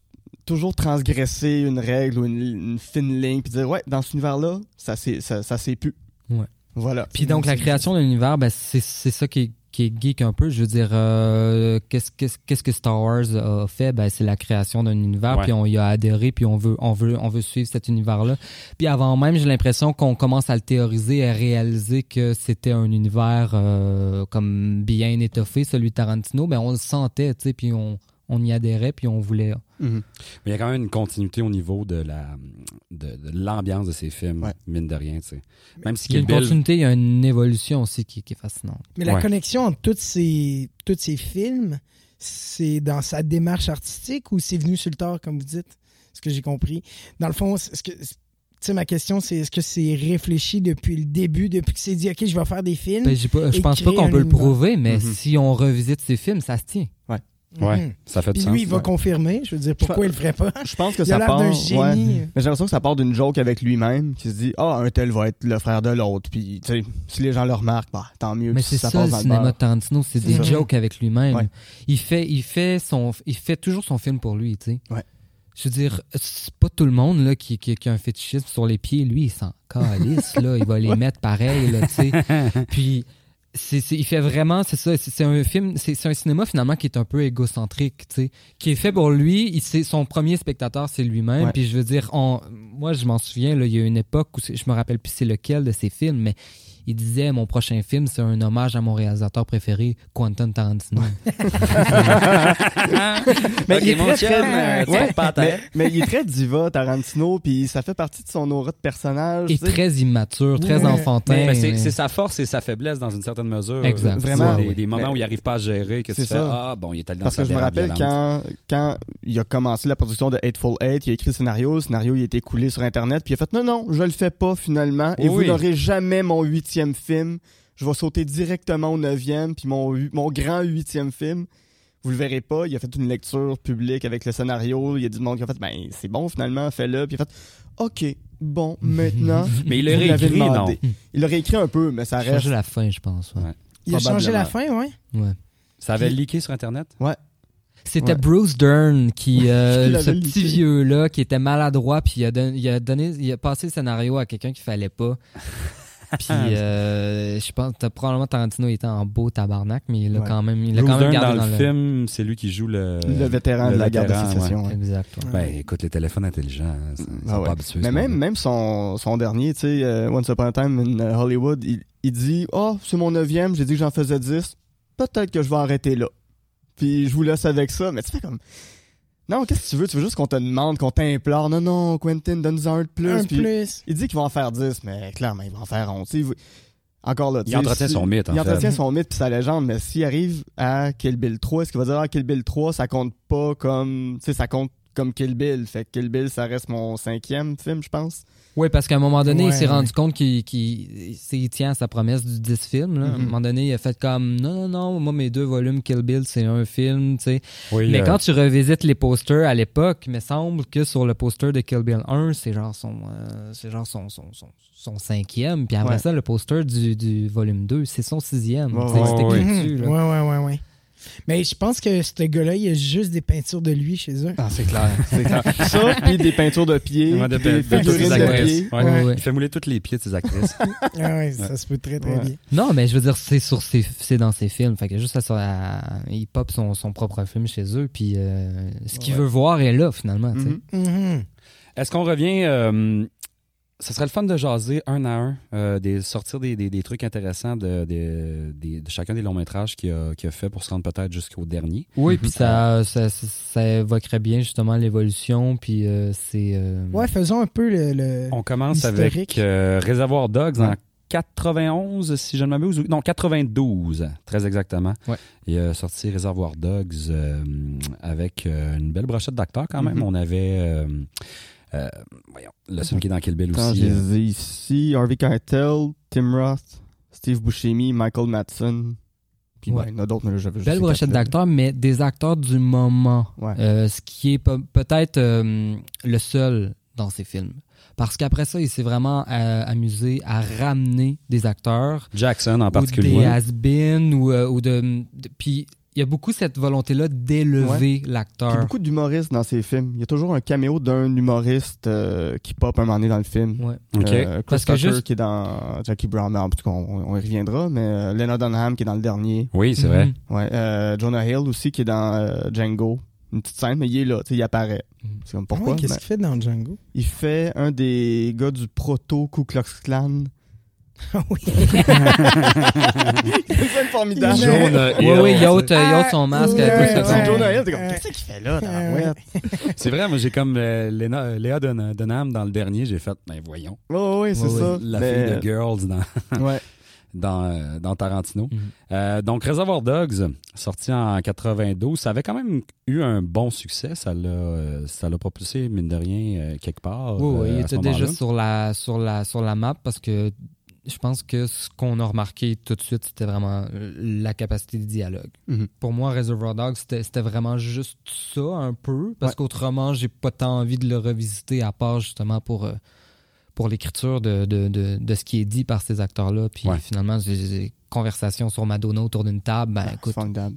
toujours transgresser une règle ou une, une fine ligne puis dire ouais dans cet univers là ça c'est ça, ça s'est pu. Ouais. Voilà. Puis donc, la création d'un univers, ben, c'est c'est ça qui est, qui est geek un peu. Je veux dire, euh, qu'est-ce qu'est-ce- qu'est-ce que Star Wars a fait? Ben, c'est la création d'un univers, puis on y a adhéré, puis on veut, on veut, on veut suivre cet univers-là. Puis avant même, j'ai l'impression qu'on commence à le théoriser et à réaliser que c'était un univers euh, comme bien étoffé, celui de Tarantino. Ben, on le sentait, tu sais, puis on, on y adhérait, puis on voulait, Mhm. Mais il y a quand même une continuité au niveau de la de, de l'ambiance de ces films, Ouais. mine de rien, tu sais. Même si Il y a une Bill, continuité, il y a une évolution aussi qui, qui est fascinante. Mais la Ouais. connexion entre tous ces, tous ces films, c'est dans sa démarche artistique ou c'est venu sur le tard, comme vous dites? Ce que j'ai compris? Dans le fond, est-ce que. Tu sais, ma question, c'est est-ce que c'est réfléchi depuis le début, depuis que c'est dit, OK, je vais faire des films? Ben, pas- je pense pas qu'on peut le prouver, mais Mhm. si on revisite ces films, ça se tient. ouais, Mhm. ça fait du Puis sens. lui, il va ouais. confirmer. Je veux dire, pourquoi il le ferait pas? Je pense que Il a ça part. d'un ouais. génie. Mais j'ai l'impression que ça part d'une joke avec lui-même qui se dit Ah, un tel va être le frère de l'autre. Puis, tu sais, si les gens le remarquent, bah, tant mieux. Mais c'est ça, le cinéma de Tarantino, c'est des ça. jokes avec lui-même. Ouais. Il fait, il fait son, il fait toujours son film pour lui, tu sais. Ouais. Je veux dire, c'est pas tout le monde là qui, qui, qui a un fétichisme sur les pieds. Lui, il s'en calisse là, il va les mettre pareil là, tu sais. [laughs] Puis c'est, c'est- il fait vraiment, c'est ça, c'est, c'est un film, c'est, un cinéma finalement qui est un peu égocentrique, tu sais, qui est fait pour lui. Il, c'est, son premier spectateur, c'est lui-même. Ouais. Puis je veux dire, on, moi je m'en souviens, là, il y a une époque où je me rappelle plus c'est lequel de ses films, mais il disait mon prochain film c'est un hommage à mon réalisateur préféré, Quentin Tarantino. [laughs] Mais il est mon très, chum, très- euh, tu Ouais, tombes pas à mais, terre. mais il est très diva, Tarantino, puis ça fait partie de son aura de personnage. Et très immature, très Ouais. enfantin. Mais c'est c'est sa force et sa faiblesse dans une certaine mesure. Exact. Vraiment. Des, des moments Mais- où il n'arrive pas à gérer, que tu C'est fais ça. Ah, bon, il est allé dans Parce que je me rappelle quand, quand il a commencé la production de Hateful Eight, il a écrit le scénario, le scénario il a été coulé sur Internet, puis il a fait non, non, je le fais pas finalement, et Oui. vous n'aurez jamais mon huitième film. Je vais sauter directement au neuvième, puis mon, mon grand huitième film. Vous le verrez pas. Il a fait une lecture publique avec le scénario. Il y a du monde qui a fait, ben, c'est bon finalement, fais-le. Puis il a fait, OK, bon, [laughs] maintenant. Mais il l'a réécrit, non? Il l'a réécrit un peu, mais ça reste. changer la fin, je pense. ouais. Ouais. Il a changé la fin, ouais. Ouais. Ça avait leaké sur Internet? C'était Ouais. Bruce Dern qui, euh, [laughs] Qui ce petit vieux là, qui était maladroit, puis il a, don- il a donné, il a passé le scénario à quelqu'un qu'il fallait pas. Puis [laughs] euh, je pense, que probablement Tarantino était en beau tabarnak, mais il a Ouais. quand même, il a quand même gardé dans, dans, le film, c'est lui qui joue le... le vétéran le de la guerre de sécession. ouais. Exact. ouais. Ben, écoute, les téléphones intelligents, hein, ça- ils sont Ah ouais. pas habitués. Mais même, même son, son dernier, tu sais, euh, Once Upon a Time in Hollywood, il, il dit Oh, c'est mon neuvième, j'ai dit que j'en faisais 10. Peut-être que je vais arrêter là. Puis je vous laisse avec ça. Mais tu fais comme. Non, qu'est-ce que tu veux? Tu veux juste qu'on te demande, qu'on t'implore. Non, non, Quentin, donne-nous un de plus. Un Puis plus. Il dit qu'il va en faire 10, mais clairement, il va en faire 11. Tu sais, Encore là, Il entretient si- son mythe, en Il fait. entretient son mythe puis sa légende, mais s'il arrive à Kill Bill 3, est-ce qu'il va dire ah, Kill Bill 3, ça compte pas comme. Tu sais, ça compte comme Kill Bill. Fait que Kill Bill, ça reste mon cinquième film, je pense. Oui, parce qu'à un moment donné, Ouais, il s'est ouais. rendu compte qu'il tient à sa promesse du 10 films. là. À un Mhm. moment donné, il a fait comme non, non, non, moi, mes deux volumes Kill Bill, c'est un film, tu sais. Oui, Mais euh, quand tu revisites les posters à l'époque, il me semble que sur le poster de Kill Bill 1, c'est genre son, euh, c'est genre son, son, son, son cinquième. Puis après Ouais. ça, le poster du, du volume 2, c'est son sixième. Mhm. dessus, ouais, ouais, ouais. Mais je pense que ce gars-là, il y a juste des peintures de lui chez eux. Ah, c'est clair, c'est clair. [laughs] Ça, puis des peintures de pieds, Ouais, de- des de- de toutes figurines les de actrices. pieds. Ouais. Ouais, ouais. Il fait mouler tous les pieds de ses actrices. [laughs] Ah ouais, ça se peut très, très Ouais. bien. Non, mais je veux dire, c'est sur ses, c'est dans ses films. Fait que juste à, ça, à- il pop son, son propre film chez eux. Puis euh, ce qu'il Ouais. veut voir est là, finalement. tu sais. Mhm. Mhm. Est-ce qu'on revient... euh, ça serait le fun de jaser un à un, euh, des, sortir des, des- des trucs intéressants de, de- de chacun des longs métrages qu'il a, qu'il a fait pour se rendre peut-être jusqu'au dernier. Oui, Mhm. puis ça, ça, ça, ça évoquerait bien justement l'évolution. Puis euh, c'est. euh, Ouais, faisons un peu le. le- On commence avec euh, Réservoir Dogs en Ouais. 91, si je ne m'abuse. ou- Non, 92, très exactement. Ouais. Et euh, sorti Réservoir Dogs euh, avec euh, une belle brochette d'acteurs quand même. Mhm. On avait, euh, voyons, le celui qui est dans Kill Bill Attends, aussi. je euh, ici. Harvey Keitel, Tim Roth, Steve Buscemi, Michael Madsen. Puis Ouais. ben, il y en a d'autres, mais j'avais juste Belle brochette d'acteurs, mais des acteurs du moment. Ouais. Euh, ce qui est pe- peut-être le seul dans ces films. Parce qu'après ça, il s'est vraiment euh, amusé à ramener des acteurs. Jackson en Ou des particulier. has-been, ou, euh, ou de, de- Puis il y a beaucoup cette volonté-là d'élever l'acteur. beaucoup d'humoristes dans ces films. Il y a toujours un caméo d'un humoriste euh, qui pop un moment donné dans le film. Ouais. Euh, Chris Parce que Tucker juste- qui est dans Jackie Brown. En tout cas, on, on y reviendra. Mais euh, Lena Dunham qui est dans le dernier. Oui, c'est vrai. Ouais. Euh, Jonah Hill aussi qui est dans euh, Django. Une petite scène, mais il est là. Il apparaît. Mhm. C'est comme Ah ouais, pourquoi? Qu'est-ce Ben, qu'il fait dans Django? il fait un des gars du proto Ku Klux Klan. Oui. [laughs] [laughs] C'est une formidable. Il- Jonah Oui, Hill, oui, yacht, euh, yacht son masque. Ouais, ouais. ça. C'est Jonah Hill, t'es comme, Ouais. qu'est-ce qu'il fait là, Ouais. tabarouette? C'est vrai, moi j'ai comme euh, Léna- Léa Dun- Dunham dans le dernier, j'ai fait, ben voyons, ouais, ouais, c'est ça. la Mais- fille de Girls dans, [laughs] Ouais. dans, euh, dans Tarantino. Mhm. Euh, donc Reservoir Dogs, sorti en 92, ça avait quand même eu un bon succès, ça l'a euh, ça l'a propulsé, mine de rien, euh, quelque part. Oui, oui, euh, il était déjà sur la, sur, la, sur la map parce que je pense que ce qu'on a remarqué tout de suite, c'était vraiment euh, la capacité de dialogue. Mhm. Pour moi, Reservoir Dogs, c'était vraiment juste ça un peu parce Ouais. qu'autrement, j'ai pas tant envie de le revisiter à part justement pour, euh, pour l'écriture de, de, de, de ce qui est dit par ces acteurs-là. Puis Ouais. finalement, j'ai des conversations sur Madonna autour d'une table. Ben écoute, Formidable.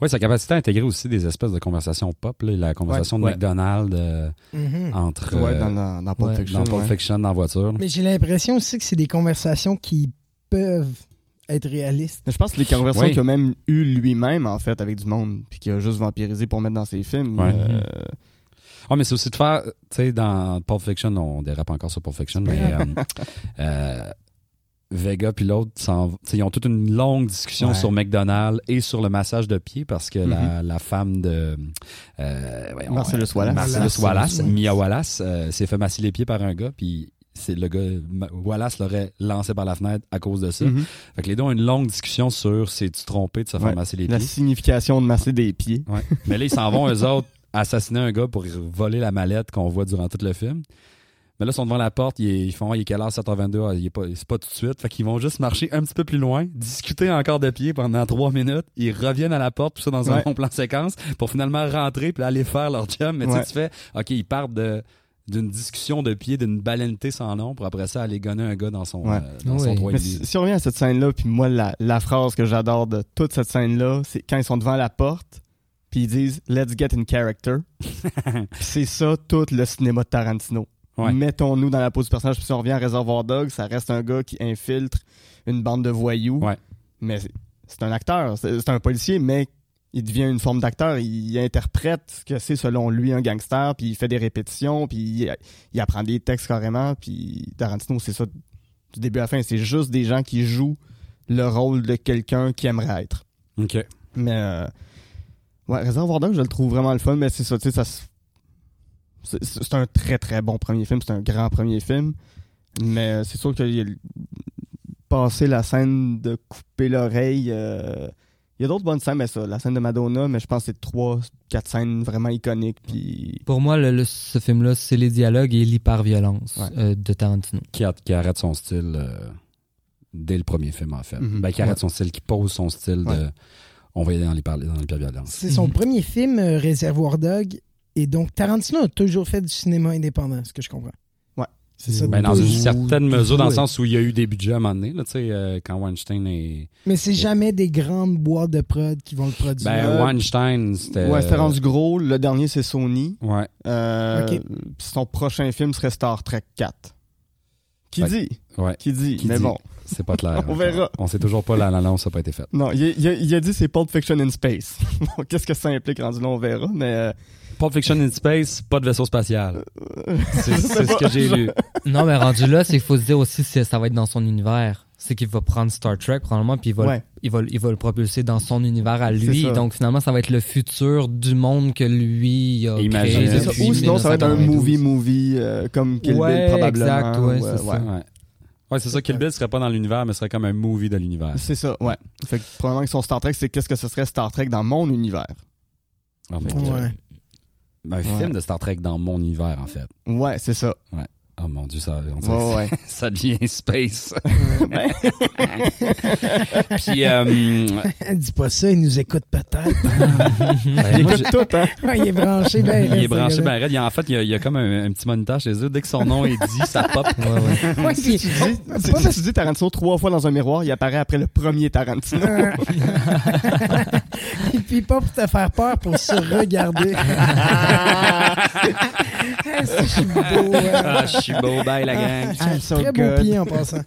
Ouais, sa capacité à intégrer aussi des espèces de conversations pop, là, la conversation de Ouais. McDonald's euh, Mhm. entre Ouais, euh, dans, dans, dans Pulp ouais, Fiction. dans Pulp ouais. Fiction dans la voiture. Mais j'ai l'impression aussi que c'est des conversations qui peuvent être réalistes. Mais je pense que les conversations Oui. qu'il a même eu lui-même, en fait, avec du monde, puis qu'il a juste vampirisé pour mettre dans ses films. Ouais. euh, Ah, mais c'est aussi de faire, tu sais, dans Pulp Fiction, on dérape encore sur Pulp Fiction, mais [laughs] euh, euh, Vega puis l'autre, ils ont toute une longue discussion Ouais. sur McDonald's et sur le massage de pied parce que la, la femme de euh, voyons, Marcellus euh, Wallace. Marcellus Wallace. Mia Wallace, euh, s'est fait masser les pieds par un gars, puis c'est le gars Wallace l'aurait lancé par la fenêtre à cause de ça. mhm. Fait que les deux ont une longue discussion sur c'est-tu trompé de se faire Ouais. masser les La pieds? signification de masser des pieds. Ouais. Mais là, ils s'en vont, eux autres, assassiner un gars pour voler la mallette qu'on voit durant tout le film. Mais là, ils sont devant la porte, ils, ils font, il est quelle heure, 7h22, Ah, il est pas, c'est pas tout de suite. Fait qu'ils vont juste marcher un petit peu plus loin, discuter encore de pied pendant trois minutes, ils reviennent à la porte, tout ça dans un Ouais. bon plan séquence, pour finalement rentrer puis aller faire leur job. Mais tu sais, Ouais. tu fais, OK, ils partent de d'une discussion de pied, d'une baleinité sans nom, pour après ça aller gonner un gars dans son, Ouais. euh, dans Oui. son toit Mais et demi. si, si on revient à cette scène-là, puis moi, la, la phrase que j'adore de toute cette scène-là, c'est quand ils sont devant la porte, puis ils disent « Let's get in character [laughs] ». C'est ça, tout le cinéma de Tarantino. Ouais. Mettons-nous dans la peau du personnage. Puis si on revient à Reservoir Dogs, ça reste un gars qui infiltre une bande de voyous. Ouais. Mais c'est- un acteur, c'est un policier, mais il devient une forme d'acteur. Il interprète ce que c'est selon lui un gangster, puis il fait des répétitions, puis il, il apprend des textes carrément. Puis Tarantino, c'est ça du début à la fin. C'est juste des gens qui jouent le rôle de quelqu'un qui aimerait être. OK. Mais euh, ouais, Reservoir Dogs, je le trouve vraiment le fun, mais c'est ça, tu sais, ça se- c'est un très très bon premier film, c'est un grand premier film, mais euh, c'est sûr qu'il y a le- passer la scène de couper l'oreille, euh, il y a d'autres bonnes scènes, mais ça, la scène de Madonna, mais je pense que c'est trois, quatre scènes vraiment iconiques, puis pour moi, le- le- ce film-là, c'est les dialogues et l'hyperviolence Ouais. euh, de Tarantino. qui, a- qui arrête son style euh, dès le premier film, en fait. Mhm. Ben, qui arrête Ouais. son style, qui pose son style de. On va y aller dans les parler dans l'hyperviolence. C'est son Mhm. premier film, euh, Réservoir Dog. Et donc, Tarantino a toujours fait du cinéma indépendant, ce que je comprends. Ouais. C'est ça. Ben, dans une certaine mesure, dans le sens où il y a eu des budgets à un moment donné, là, tu sais, euh, quand Weinstein est. Mais c'est jamais des grandes boîtes de prod qui vont le produire. Ben, Euh, Weinstein, c'était. ouais, c'était rendu gros, le dernier c'est Sony, Ouais. euh, Ok. puis son prochain film serait Star Trek 4. Qui dit? Ouais. Qui dit? Qui mais dit? bon. C'est pas clair. [laughs] On verra. On sait toujours pas, l'annonce n'a pas été faite. Non, il, a- il a, il a dit c'est Pulp Fiction in Space. [laughs] Bon, Qu'est-ce que ça implique rendu là, on verra. Mais euh, Pulp Fiction in Space, pas de vaisseau spatial. C'est sais c'est ce que j'ai lu. Non, mais rendu là, c'est qu'il faut se dire aussi que ça va être dans son univers. C'est qu'il va prendre Star Trek probablement, puis il va, ouais, il, va, il va le propulser dans son univers à lui. Donc finalement, ça va être le futur du monde que lui a Imagine. créé. ça. Ou sinon, ça va être un 1992. movie-movie euh, comme Kill Ouais, Bill probablement. exact, ouais, ou, euh, c'est ça. Ouais. Ouais, c'est ça. Kill Bill serait pas dans l'univers, mais serait comme un movie de l'univers. C'est ça, ouais. Fait que probablement que son Star Trek, c'est qu'est-ce que ce serait Star Trek dans mon univers? Oh. Ouais. Un Ouais. film de Star Trek dans mon univers, en fait. Ouais, c'est ça. Oh mon Dieu, ça, on dirait Ouais, [laughs] ça devient space. Ben, [laughs] Puis, euh, [laughs] Dis pas ça, il nous écoute peut-être. il écoute tout, hein. Ouais, il est branché ben Il est branché ben raide. Il y a- en fait, il y a, il y a comme un, un petit moniteur chez eux. Dès que son nom est dit, ça pop. Ouais, ouais. Si tu dis, pas si parce- tu dis Tarantino trois fois dans un miroir, il apparaît après le premier Tarantino. Et puis pas pour te faire peur, pour se regarder. Ah, si je suis beau. Ah, je suis beau. Bye, la gang. Ah, I'm so très beau pied en passant. Euh,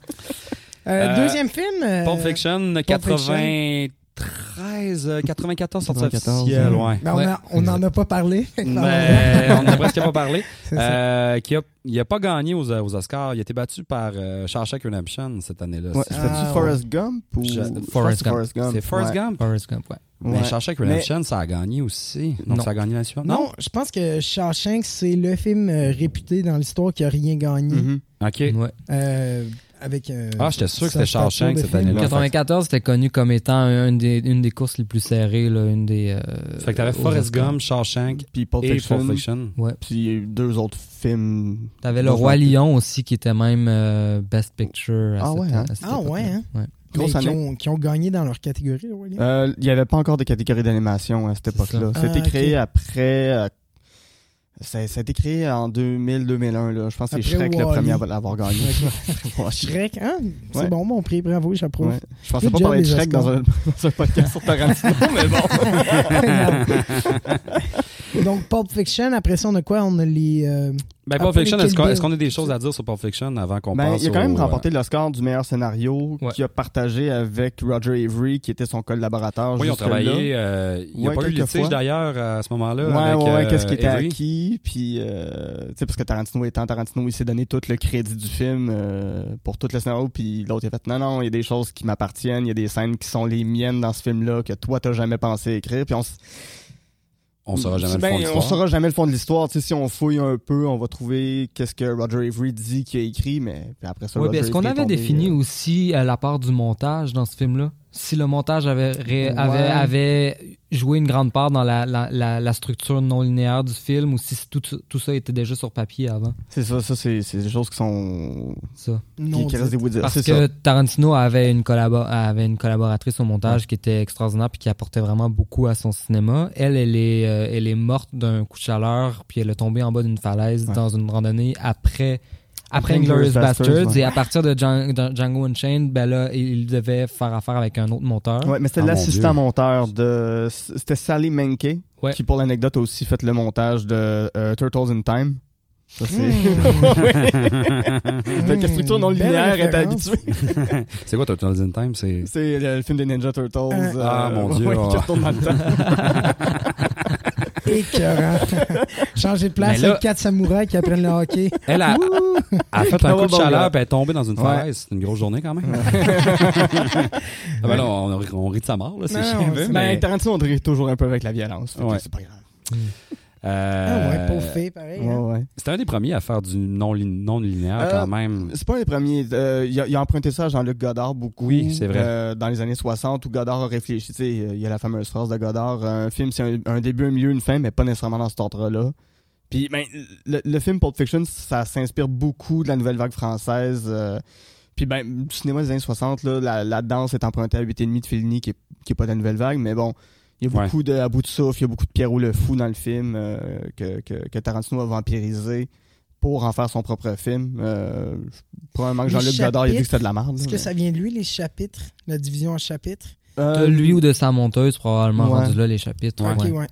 Euh, deuxième film. euh, Pulp Fiction, Pulp 93. 2013, euh, 94 sortie 94, officielle, ouais. ouais. Ben, on Ouais, a- on n'en a pas parlé. [laughs] Mais on n'a presque pas parlé. [laughs] Euh, qui a, il a pas gagné aux, aux Oscars. Il a été battu par euh, Shawshank Redemption cette année-là. Ouais, Ah, Forrest Gump ou Je- Forrest Forrest Gump. C'est Forrest. Gump? Forrest Gump, ouais. Mais Ouais. Shawshank Redemption, ça a gagné aussi. Donc Non. ça a gagné la suivante. Non, je pense que Shawshank, c'est le film euh, réputé dans l'histoire qui a rien gagné. Mhm. OK. Ouais. Euh, avec, euh, Ah, j'étais sûr que c'était Shawshank cette année-là. 94, c'était connu comme étant des, une des courses les plus serrées, là, une des. euh, Fait que t'avais Forrest. Gump, Shawshank Puis Pulp Fiction. Pulp Fiction. Puis deux autres films. T'avais le Roi. Lion aussi qui était même euh, Best Picture. À Ah cette, ouais, hein? à cette Ah ouais, hein? Ouais. Qui, ont, qui ont gagné dans leur catégorie. Euh, Il n'y avait pas encore de catégorie d'animation à cette époque-là. ça. C'était Ah, créé après. euh, ça, ça a été créé en 2000-2001. là. Je pense que c'est Shrek le premier à l'avoir gagné. [laughs] Shrek, hein? C'est Ouais. bon, mon prix, bravo, j'approuve. Ouais. Je pensais pas parler de Shrek dans un, [laughs] dans un podcast sur Tarantino, [laughs] mais bon. Donc, Pulp Fiction, après ça, on a quoi? On a les... euh, Ben, Pulp Fiction, est-ce qu'on Bill. est-ce qu'on a des choses à dire sur Pulp Fiction avant qu'on Ben, passe il a quand même au, euh, remporté l'Oscar du meilleur scénario Ouais. qu'il a partagé avec Roger Avery, qui était son collaborateur. Oui, ils ont travaillé. euh, il n'y a Ouais, pas eu quelques litige fois. d'ailleurs à ce moment-là. Ouais, avec, ouais, ouais, euh, qu'est-ce qui était Avery. acquis, puis, euh, tu sais, parce que Tarantino étant Tarantino, il s'est donné tout le crédit du film euh, pour tout le scénario, puis l'autre, il a fait, non, non, il y a des choses qui m'appartiennent, il y a des scènes qui sont les miennes dans ce film-là, que toi, t'as jamais pensé écrire, puis on s- On saura jamais Ben, le fond de On l'histoire. saura jamais le fond de l'histoire, tu sais, si on fouille un peu, on va trouver qu'est-ce que Roger Avery dit qu'il a écrit, mais puis après ça, Ouais, Roger ben, Est-ce qu'on avait tombé, défini euh, aussi la part du montage dans ce film-là? Si le montage avait, ré- Ouais. avait, avait joué une grande part dans la, la, la, la structure non linéaire du film ou si tout, tout ça était déjà sur papier avant? C'est ça, ça, c'est c'est des choses qui sont. Ça. non qui, qui dire. Parce C'est que ça. Tarantino avait une, collabo- avait une collaboratrice au montage qui était extraordinaire puis qui apportait vraiment beaucoup à son cinéma. Elle, elle est, euh, elle est morte d'un coup de chaleur puis elle est tombée en bas d'une falaise Ouais. dans une randonnée après. Après Inglourious Bastards, ouais. et à partir de Djan- de Django Unchained, ben là, il devait faire affaire avec un autre monteur. Ouais, mais c'était Ah, l'assistant Dieu. monteur de. C'était Sally Menke, Ouais. qui, pour l'anecdote, a aussi fait le montage de euh, Turtles in Time. Ça, c'est. Hmm. [laughs] Fait [laughs] que la structure non linéaire est habituée. [laughs] c'est quoi Turtles in Time? C'est... C'est le, film des Ninja Turtles. Euh, Ah, mon Dieu, ouais, ouais. qui retourne dans le temps. Écœurant. [laughs] Changer de place Mais là- avec quatre samouraïs qui apprennent le hockey. Elle a, a fait un coup ouais, de chaleur elle est tombée dans une Ouais. falaise. C'est une grosse journée quand même. [laughs] ah ben là, on, on rit de sa mort, là, c'est Non, c'est- Ben, mais... Tarantino, on dirait toujours un peu avec la violence. Ouais. C'est pas grave. Ah Euh, ouais, pauvre fille, pareil. Ouais, hein. ouais. C'était un des premiers à faire du non, lin- non linéaire Euh, quand même. C'est pas un des premiers. Euh, il, a, il a emprunté ça à Jean-Luc Godard beaucoup. Oui, c'est vrai. euh, dans les années 60, où Godard a réfléchi. Tu sais, il y a la fameuse phrase de Godard un film, c'est un, un début, un milieu, une fin, mais pas nécessairement dans cet ordre-là. Puis, ben, le, le film Pulp Fiction, ça s'inspire beaucoup de la nouvelle vague française. euh, puis, ben, du cinéma des années 60, là, la, la danse est empruntée à 8,5 de Fellini, qui est, qui est pas de la nouvelle vague, mais bon. Il y a Ouais. beaucoup de à bout de souffle, il y a beaucoup de Pierrot le Fou dans le film euh, que, que, que Tarantino a vampirisé pour en faire son propre film. Euh, probablement que Jean-Luc Godard il a dit que c'était de la merde. Est-ce que ça vient de lui, les chapitres? La division en chapitres? Euh, De lui ou de sa monteuse, probablement Ouais. rendu là, les chapitres. ouais. ouais.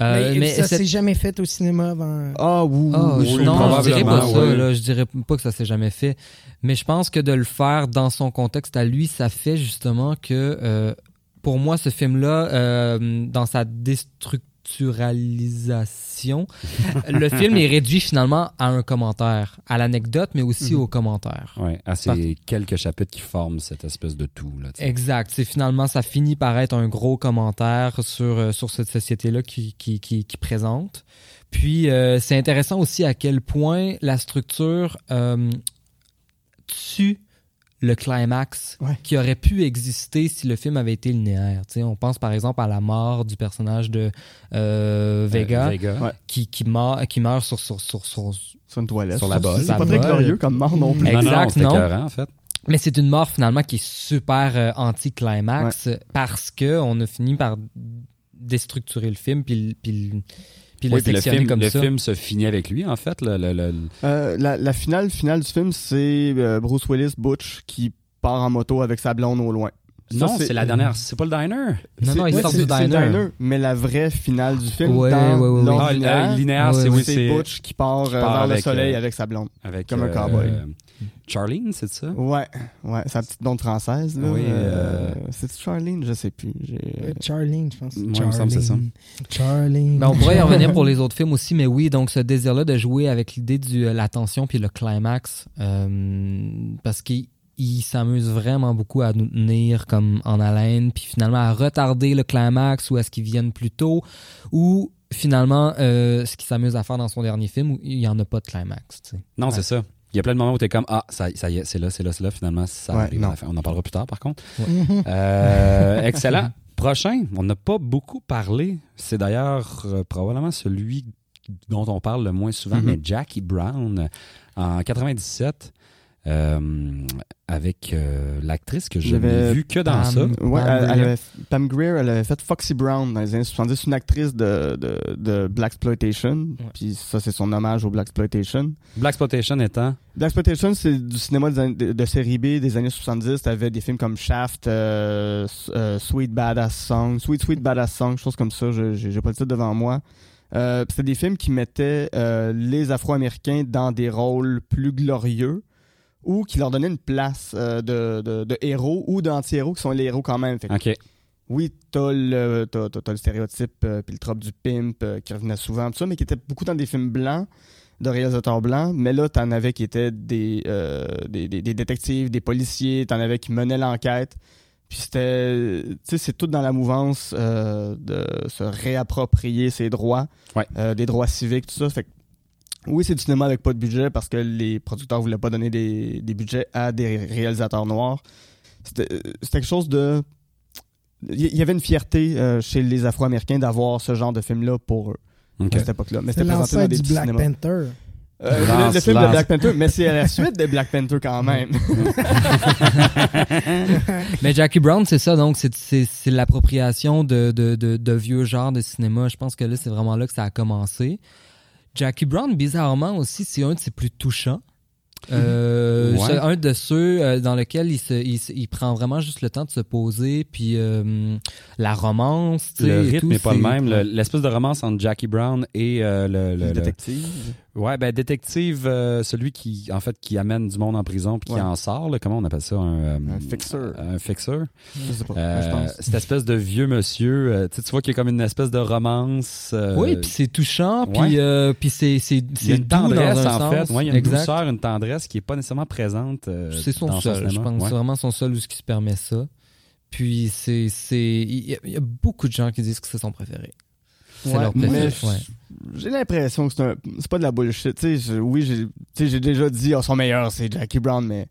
Euh, mais, mais ça s'est jamais fait au cinéma avant. Ah, oui. Ah, oui, je- oui, non, je dirais pas ça. ouais. Là, je dirais pas que ça s'est jamais fait. Mais je pense que de le faire dans son contexte à lui, ça fait justement que, euh, pour moi, ce film-là, euh, dans sa déstructuralisation, [laughs] le film est réduit finalement à un commentaire, à l'anecdote, mais aussi Mhm. au commentaire. Ouais, à ces quelques chapitres qui forment cette espèce de tout. Là. Exact. C'est finalement, ça finit par être un gros commentaire sur, euh, sur cette société-là qui, qui, qui, qui présente. Puis, euh, c'est intéressant aussi à quel point la structure euh, tue le climax Ouais. qui aurait pu exister si le film avait été linéaire. Tu sais, on pense par exemple à la mort du personnage de euh, Vega, Euh, Vega. Ouais. qui, qui, meurt, qui meurt sur, sur, sur, sur, Sur une toilette. Sur la bolle. C'est pas Sa très glorieux comme mort non plus. Exact, non, non, c'était non. écœurant, en fait. Mais c'est une mort finalement qui est super euh, anti-climax parce que on a fini par déstructurer le film puis, puis, puis le Oui, puis le sectionner film, comme le ça. film se finit avec lui, en fait. Le, le- le- Euh, la, la finale finale du film, c'est euh, Bruce Willis, Butch, qui part en moto avec sa blonde au loin. Ça, non, c'est la dernière. C'est pas le diner? Non, C'est- non, il ouais, sort du c'est diner. le mais la vraie finale du film Ouais, dans ouais, ouais, ouais. l'ordre Ah, linéaire, c'est Butch qui part, euh, part vers le soleil euh, avec sa blonde. avec comme un euh, cowboy. Charlene, c'est ça? Ouais, ouais, sa petite blonde française. Là, Oui, euh, euh, C'est Charlene, je sais plus. Euh, Charlene, je pense. Moi, il me semble que c'est ça. Charlene. Ben, on pourrait y [laughs] revenir pour les autres films aussi, mais oui, donc ce désir-là de jouer avec l'idée de la tension puis le climax, euh, parce qu'il il s'amuse vraiment beaucoup à nous tenir comme en haleine, puis finalement à retarder le climax ou à ce qu'il vienne plus tôt, ou finalement euh, ce qu'il s'amuse à faire dans son dernier film où il n'y en a pas de climax. tu sais. Non, Ouais. c'est ça. Il y a plein de moments où t'es comme ah ça, ça y est c'est là c'est là c'est là finalement ça Ouais, arrive à la fin. On en parlera plus tard par contre. Euh, [laughs] excellent. Prochain, on n'a pas beaucoup parlé. C'est d'ailleurs euh, probablement celui dont on parle le moins souvent, Mhm. mais Jackie Brown en 97 euh, avec euh, l'actrice que avait vue que dans Pam- ça. Ouais, Pam elle, elle Grier. avait, Pam Grier, elle avait fait Foxy Brown dans les années 70, une actrice de, de, de Black Exploitation. Puis ça, c'est son hommage au Black Exploitation. Black Exploitation étant? Black Exploitation, c'est du cinéma des années- de, de série B des années 70. T'avais des films comme Shaft, euh, euh, Sweet Badass Song, Sweet Sweet Badass Song, chose comme ça. Je- J'ai pas le titre devant moi. Euh, puis C'était des films qui mettaient euh, les Afro-Américains dans des rôles plus glorieux ou qui leur donnaient une place euh, de, de, de héros ou d'anti-héros qui sont les héros quand même. Fait que oui, t'as le, t'as, t'as- t'as le stéréotype euh, puis le trope du pimp euh, qui revenait souvent, tout ça, mais qui était beaucoup dans des films blancs, de réalisateurs blancs. Mais là, t'en avais qui étaient des, euh, des, des- des détectives, des policiers, t'en avais qui menaient l'enquête. Puis c'était, tu sais, c'est tout dans la mouvance de se réapproprier ses droits, Ouais. des droits civiques, tout ça. Fait que, oui, c'est du cinéma avec pas de budget parce que les producteurs voulaient pas donner des, des budgets à des réalisateurs noirs. C'était c'était quelque chose de il y avait une fierté euh, chez les Afro-Américains d'avoir ce genre de film-là pour eux OK. à cette époque-là. Mais C'est c'était présenté dans des du petits Black cinémas. Panther. Euh, le- le, Lance, film de. Black Panther, mais c'est à la suite de Black Panther quand même. [laughs] Mais Jackie Brown, c'est ça, donc c'est- l'appropriation de, de, de, de vieux genres de cinéma. Je pense que là, c'est vraiment là que ça a commencé. Jackie Brown, bizarrement aussi, c'est un de ses plus touchants. Euh, Ouais. C'est un de ceux euh, dans lequel il, se, il, prend vraiment juste le temps de se poser, puis euh, la romance, Le et rythme tout, n'est pas le même. Le- L'espèce de romance entre Jackie Brown et euh, le, le- le- détective. Ouais, ben détective, euh, celui qui en fait qui amène du monde en prison puis Ouais. qui en sort. là. comment on appelle ça? Un, euh, Un fixeur. Un fixeur. Je sais pas. Euh, je pense. cette espèce de vieux monsieur. euh, tu vois qu'il y a comme une espèce de romance. euh, Oui, puis c'est touchant, ouais. puis euh, puis c'est c'est dans tendresse un en sens. fait. Ouais, il y a une Exact. douceur, une tendresse qui est pas nécessairement présente. euh, C'est son dans seul, je pense. Ouais. C'est vraiment son seul où ce qui se permet ça. Puis c'est. c'est Il y, a- il y a beaucoup de gens qui disent que c'est son préféré. C'est Ouais, leur mais préféré. J'ai l'impression que c'est un, c'est pas de la bullshit. Tu sais, je- oui, j'ai, tu sais, j'ai déjà dit, oh, son meilleur, c'est Jackie Brown, mais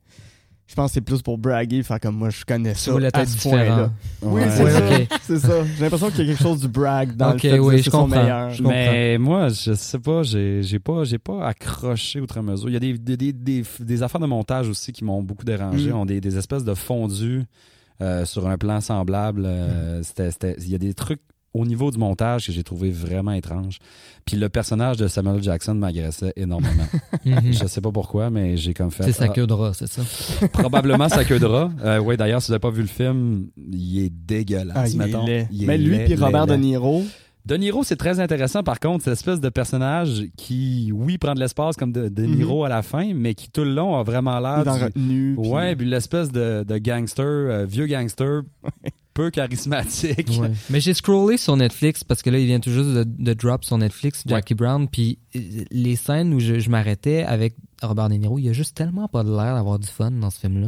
je pense que c'est plus pour braguer, faire comme moi, je connais Ça à être ce point-là. Oui, Ouais. c'est Ouais, ça. [laughs] C'est ça. J'ai l'impression qu'il y a quelque chose du brag dans le fait oui, je comprends. meilleur. Je comprends. Mais moi, je sais pas, j'ai j'ai pas, j'ai pas accroché outre mesure. Il y a des, des, des, des, affaires de montage aussi qui m'ont beaucoup dérangé. Mm. On des, des espèces de fondus euh, sur un plan semblable. Mm. euh, c'était- c'était- Il y a des trucs au niveau du montage que j'ai trouvé vraiment étrange. Puis le personnage de Samuel Jackson m'agressait énormément. [laughs] Mhm. je sais pas pourquoi, mais j'ai comme fait. C'est sa ah, queue de rat, c'est ça? probablement sa queue de rat. [laughs] Euh, oui, d'ailleurs, si vous n'avez pas vu le film, il est dégueulasse, Ah, il est mettons. laid. Il est Mais lui puis Robert laid. De Niro, De Niro, c'est très intéressant, par contre, cette espèce de personnage qui, oui, prend de l'espace comme de, de Mhm. Niro à la fin, mais qui tout le long a vraiment il est l'air dans du... retenue. puis- Ouais, puis l'espèce de, de gangster, euh, vieux gangster, peu charismatique. Ouais. [laughs] Mais j'ai scrollé sur Netflix parce que là, il vient tout juste de, de drop sur Netflix, Jackie Brown. Puis euh, les scènes où je, je m'arrêtais avec Robert De Niro, il y a juste tellement pas de l'air d'avoir du fun dans ce film-là.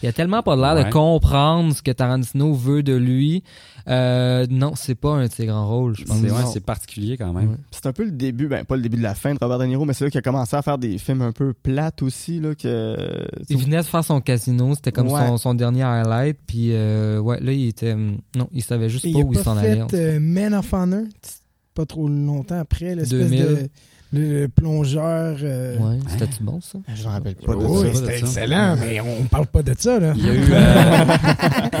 Il y a tellement pas de l'air Ouais. de comprendre ce que Tarantino veut de lui. Euh, non, c'est pas un de ses grands rôles, je pense. C'est ouais, particulier quand même. Ouais. C'est un peu le début, ben pas le début de la fin de Robert De Niro, mais c'est là qu'il a commencé à faire des films un peu plates aussi, là, que... Il venait de faire son casino, c'était comme Ouais. son, son dernier highlight. Puis euh, ouais, là, il était. hum, Non, il savait juste pas où il s'en allait. fait euh, Men of Honor, pas trop longtemps après, l'espèce 2000. de Le plongeur. euh, Ouais, c'était-tu bon, ça? Je me rappelle pas de Oui, ça. c'était ça. excellent, mais on parle pas de ça, là. Il y a eu, euh,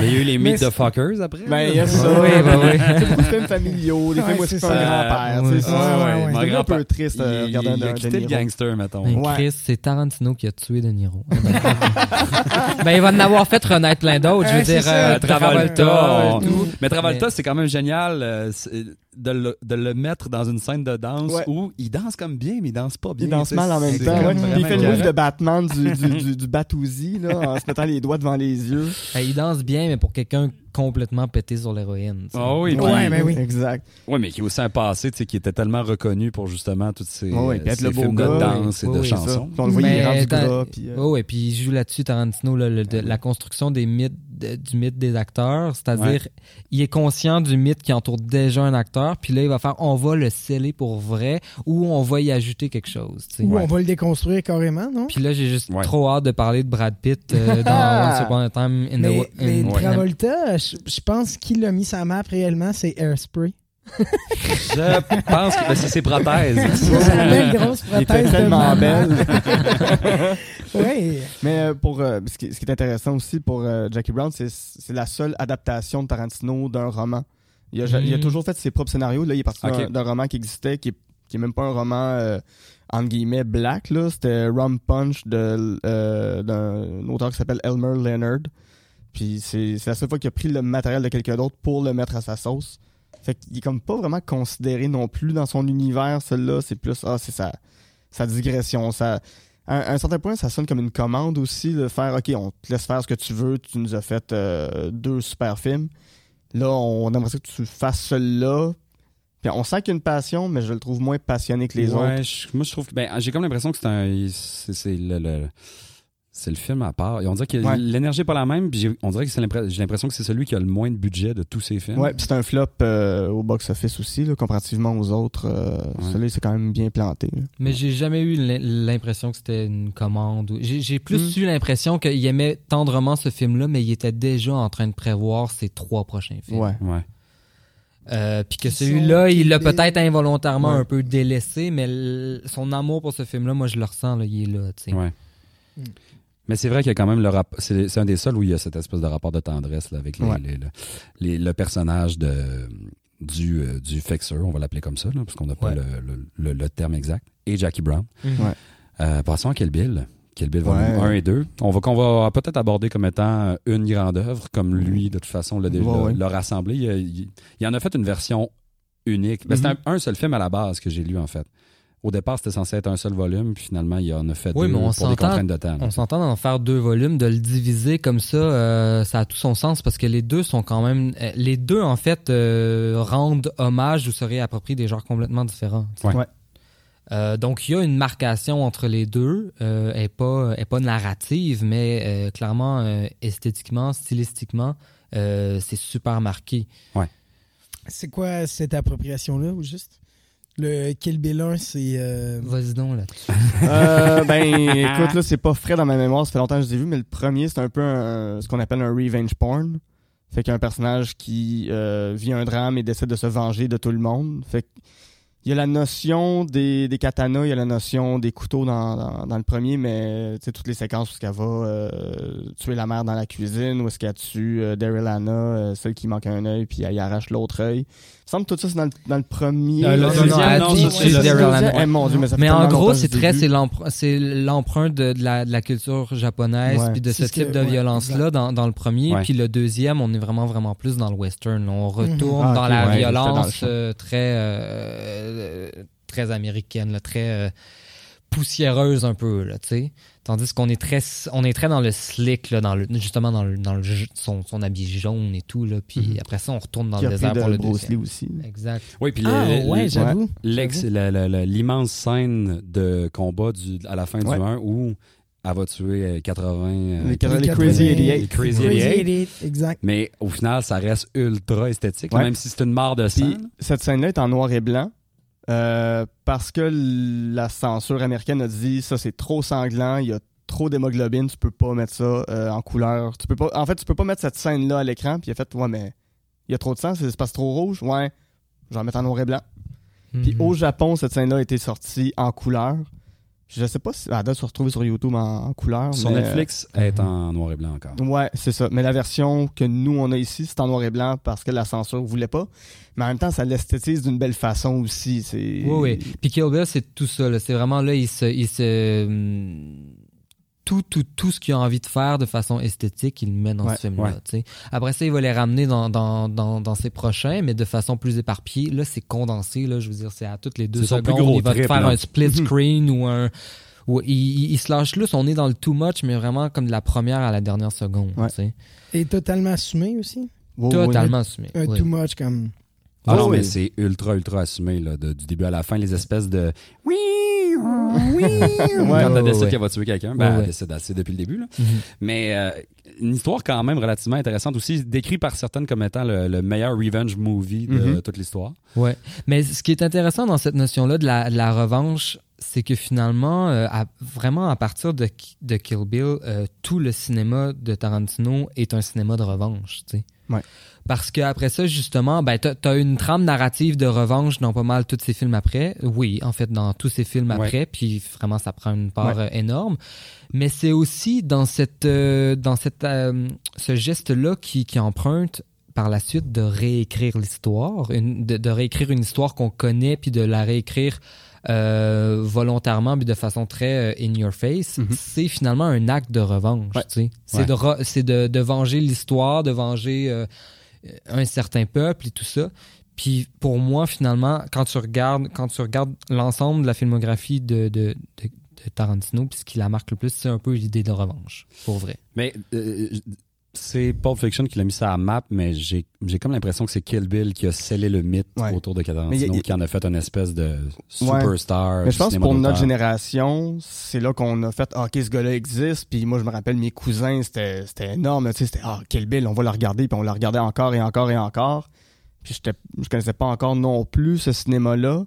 [laughs] il y a eu les Meet the Fuckers après. Ben, il y a ça. Oui, ben oui. C'est beaucoup de films familiaux, des Ouais, films où c'est un ça. grand-père. C'est- ouais, ouais. C'est un grand-père, peu triste il, euh, regarder un il a De quitté le gangster, mettons. Chris, c'est Tarantino qui a tué De Niro. [laughs] ben, il va en avoir fait renaître plein d'autres. Je veux dire, ça. Travolta. Mais Travolta, c'est quand même génial de, le, de le mettre dans une scène de danse Ouais. où il danse comme bien, mais il danse pas bien. Il danse mal en même temps. ouais. il fait le move de Batman du, du, du, [laughs] du Batouzi, là, en se mettant les doigts devant les yeux. Il danse bien, mais pour quelqu'un complètement pété sur l'héroïne. Ah oui, Ouais, ben oui. Exact. Ouais, mais qui a aussi un passé, tu sais, qui était tellement reconnu pour justement toutes ces, puis être ces le films gars, de danse et oui, de oui, chansons. On le est Mais gras. Puis, euh, Oh, et puis il joue là-dessus, Tarantino, là, le- de- la construction des mythes, de- du mythe des acteurs. C'est-à-dire, Ouais. il est conscient du mythe qui entoure déjà un acteur, puis là, il va faire on va le sceller pour vrai ou on va y ajouter quelque chose. tu sais. Ou on va le déconstruire carrément, non? Puis là, j'ai juste Ouais. trop hâte de parler de Brad Pitt euh, dans! [laughs] Once Upon a Time in Mais, the mais in- Travolta, je, je pense qu'il a mis sa map réellement, c'est Airspray. Je pense que ben, c'est ses prothèses. [laughs] Sa belle grosse il était prothèse de tellement belle. [laughs] Ouais. Mais euh, pour euh, ce, qui, ce qui est intéressant aussi pour euh, Jackie Brown, c'est c'est la seule adaptation de Tarantino d'un roman. Il a, ja- il a Mm. toujours fait ses propres scénarios. Là, il est parti d'un- roman qui existait, qui est, qui est même pas un roman euh, entre guillemets black. là. C'était Rum Punch de euh, d'un auteur qui s'appelle Elmer Leonard. Puis c'est la seule fois qu'il a pris le matériel de quelqu'un d'autre pour le mettre à sa sauce. Fait qu'il est comme pas vraiment considéré non plus dans son univers, celui-là. C'est plus, ah, c'est sa, sa digression. Ça, à un, à un certain point, ça sonne comme une commande aussi de faire, OK, on te laisse faire ce que tu veux. Tu nous as fait euh, deux super films. Là, on aimerait ça que tu fasses celui-là. Puis on sent qu'il y a une passion, mais je le trouve moins passionné que les autres. Je- moi je trouve que ben, j'ai comme l'impression que c'est un c'est c'est le, le- c'est le film à part. Et on dirait que Ouais. l'énergie est pas la même, puis j'ai- on dirait que j'ai l'impression que c'est celui qui a le moins de budget de tous ces films. Ouais, puis c'est un flop euh, au box-office aussi, là, comparativement aux autres. Euh, Ouais. Celui-là, c'est quand même bien planté. là. Mais j'ai jamais eu l'im- l'impression que c'était une commande. J'ai plus Mm. eu l'impression qu'il aimait tendrement ce film-là, mais il était déjà en train de prévoir ses trois prochains films. Ouais. Ouais. Euh, puis que celui-là, il l'a peut-être involontairement Ouais. un peu délaissé, mais son amour pour ce film-là, moi, je le ressens, là, il est là. tu sais. Ouais. Mm. Mais c'est vrai qu'il y a quand même le rapport. C'est un des seuls où il y a cette espèce de rapport de tendresse là, avec les- Ouais. les- le, les- le personnage de, du, euh, du fixer, on va l'appeler comme ça, là, parce qu'on n'a pas Ouais. le, le- le- le terme exact, et Jackie Brown. Mhm. Ouais. Euh, passons à Kill Bill. Kill Bill Ouais. volume 1 et 2. On va qu'on va peut-être aborder comme étant une grande œuvre, comme lui, de toute façon, l'a déjà Ouais, ouais. l'a rassemblé. Il, il- il en a fait une version unique. Ben, C'est Mhm. un, un seul film à la base que j'ai lu, en fait. Au départ, c'était censé être un seul volume, puis finalement, il en a fait Oui, deux mais on pour des s'entend- contraintes de temps. là. On s'entend d'en faire deux volumes, de le diviser comme ça, euh, ça a tout son sens parce que les deux sont quand même, euh, les deux en fait euh, rendent hommage ou se réapproprient des genres complètement différents. Ouais. Ouais. Euh, donc il y a une marcation entre les deux, euh, elle est pas, est pas narrative, mais euh, clairement euh, esthétiquement, stylistiquement, euh, c'est super marqué. C'est quoi cette appropriation-là, ou juste? Le Kill Bill 1, c'est... euh, Vas-y donc là. Euh, [laughs] ben, écoute, là, c'est pas frais dans ma mémoire, ça fait longtemps que je les ai vus, mais le premier, c'est un peu un- ce qu'on appelle un revenge porn. Fait qu'un personnage qui euh, vit un drame et décide de se venger de tout le monde. Fait que il y a la notion des, des katanas, il y a la notion des couteaux dans, dans, dans le premier, mais tu sais, toutes les séquences où est-ce qu'elle va euh, tuer la mère dans la cuisine, où est-ce qu'elle tue euh, Daryl Anna, euh, celle qui manque un œil, puis elle y arrache l'autre œil. Il me semble que tout ça, c'est dans le, dans le premier. Le deuxième. Eh, mais en gros, c'est très, c'est l'empr- c'est l'empreinte de, de la, de la culture japonaise Ouais. puis de C'est ce que- type de ouais, violence-là dans, dans le premier. Ouais. Puis le deuxième, on est vraiment, vraiment plus dans le western. On retourne Ah, dans la violence euh, très, euh, très américaine, là, très euh, poussiéreuse un peu, là, tu sais. Tandis qu'on est très, on est très dans le slick, là, dans le, justement dans le, dans le son, son habit jaune et tout, là. Puis Mhm. après ça, on retourne dans Qui le désert pour le Bruce Lee aussi. Exact. Oui, puis Ah, ouais, j'avoue. l'ex- la- la- la- l'immense scène de combat du, à la fin Ouais. du 1 où elle va tuer euh, 80. euh, Les, Les les 80, Crazy 88. les Crazy Crazy 88. 88, exact. Mais au final, ça reste ultra esthétique, Ouais. même si c'est une mare de sang. Puis cette scène-là est en noir et blanc euh, parce que la censure américaine a dit ça c'est trop sanglant, il y a trop d'hémoglobine, tu peux pas mettre ça euh, en couleur. Tu peux pas, en fait, tu peux pas mettre cette scène-là à l'écran. Puis il a fait ouais mais il y a trop de sang, c'est c'est trop rouge. Ouais, je vais en mettre en noir et blanc. Puis Mhm. au Japon, cette scène-là a été sortie en couleur. Je sais pas si elle doit se retrouver sur YouTube en, en couleur. Sur mais- Netflix, elle est en noir et blanc encore. Ouais, c'est ça. Mais la version que nous, on a ici, c'est en noir et blanc parce que la censure voulait pas. Mais en même temps, ça l'esthétise d'une belle façon aussi. Oui, oui. Puis Kill Bill, c'est tout ça. C'est vraiment là, il se. Il se hum, tout, tout, tout ce qu'il a envie de faire de façon esthétique, il le met dans Ouais, ce film-là. ouais. tu sais. Après ça, il va les ramener dans, dans, dans, dans ses prochains, mais de façon plus éparpillée. Là, c'est condensé. Là, je veux dire, c'est à toutes les deux plus secondes. gros il va te faire là. un split screen ou un. Ou il, il, il se lâche là, on est dans le too much, mais vraiment comme de la première à la dernière seconde. Ouais. tu sais. Et totalement assumé aussi? Oui. Totalement assumé. Un oui. too much comme. Ah non, mais oui. c'est ultra, ultra assumé, là, de- du début à la fin, les espèces de oui, oui. Quand [laughs] Ouais, elle ouais, décide ouais. qu'elle va tuer quelqu'un, ben, elle décide assez depuis le début, là. Mhm. Mais euh, une histoire quand même relativement intéressante aussi, décrit par certaines comme étant le, le meilleur revenge movie de Mhm. toute l'histoire. Ouais. Mais ce qui est intéressant dans cette notion-là de la, de la revanche, c'est que finalement, euh, à- vraiment à partir de, de Kill Bill, euh, tout le cinéma de Tarantino est un cinéma de revanche. tu sais. Ouais. Parce qu'après ça, justement, ben, t'as as une trame narrative de revanche dans pas mal tous ces films après. Oui, en fait, dans tous ces films Ouais. après, puis vraiment, ça prend une part Ouais. euh, énorme. Mais c'est aussi dans cette, euh, dans cette, euh, ce geste-là qui, qui emprunte par la suite de réécrire l'histoire, de, de réécrire une histoire qu'on connaît, puis de la réécrire euh, volontairement, puis de façon très euh, in your face, Mhm. c'est finalement un acte de revanche. Ouais. tu sais. C'est Ouais. de, de, de venger l'histoire, de venger euh, un certain peuple et tout ça. Puis pour moi, finalement, quand tu regardes, quand tu regardes l'ensemble de la filmographie de, de, de, Tarantino, puis ce qui la marque le plus, c'est un peu l'idée de revanche, pour vrai. Mais euh, c'est Pulp Fiction qui l'a mis ça à map, mais j'ai comme l'impression que c'est Kill Bill qui a scellé le mythe Ouais. autour de Tarantino, qui en a fait une espèce de superstar. Mais je pense que pour notre génération, c'est là qu'on a fait ah, OK, ce gars-là existe. Puis moi, je me rappelle, mes cousins, c'était énorme. là, Tu sais, c'était Ah, Kill Bill, on va le regarder. Puis on le regardait encore et encore et encore. Puis j'étais- je connaissais pas encore non plus ce cinéma-là.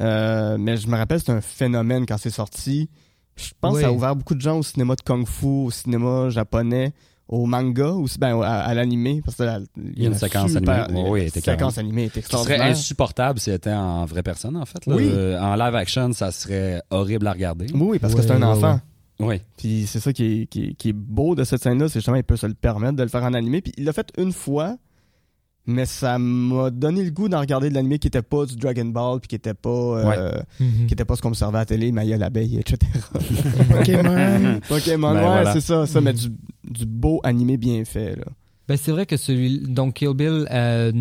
Euh, mais je me rappelle, c'était un phénomène quand c'est sorti. Je pense que ça a ouvert beaucoup de gens au cinéma de kung-fu, au cinéma japonais, au manga, aussi, ben, à, à l'animé. Parce que la- Il y a une séquence animée. oui, était séquence animée était Qui serait insupportable si elle était en vraie personne, en fait. là. Oui. Euh, en live action, ça serait horrible à regarder. Oui, oui, parce que c'est un enfant. ouais. Oui. Puis c'est ça qui est, qui, est, qui est beau de cette scène-là, c'est justement il peut se le permettre de le faire en animé. Puis il l'a fait une fois, mais ça m'a donné le goût d'en regarder de l'animé qui était pas du Dragon Ball, puis qui était pas, euh, qui était pas ce qu'on observait à la télé, Maya l'abeille, etc. [laughs] Pokémon. [laughs] Pokémon, Ben ouais, voilà. c'est ça, ça, mais du, du beau animé bien fait, là. Ben, c'est vrai que celui donc Kill Bill euh,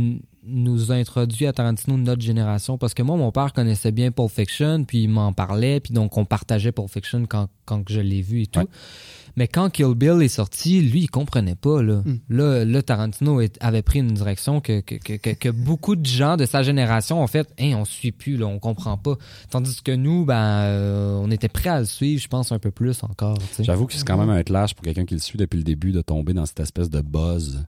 nous a introduit à Tarantino notre génération parce que moi mon père connaissait bien Pulp Fiction puis il m'en parlait puis donc on partageait Pulp Fiction quand, quand que je l'ai vu et tout. Ouais. Mais quand Kill Bill est sorti, lui il comprenait pas là. Mm. Là, là Tarantino est- avait pris une direction que, que, que, que- que beaucoup de gens de sa génération ont fait hein, on suit plus là, on comprend pas. Tandis que nous ben euh, on était prêts à le suivre, je pense un peu plus encore. J'avoue que c'est quand même un clash pour quelqu'un qui le suit depuis le début de tomber dans cette espèce de buzz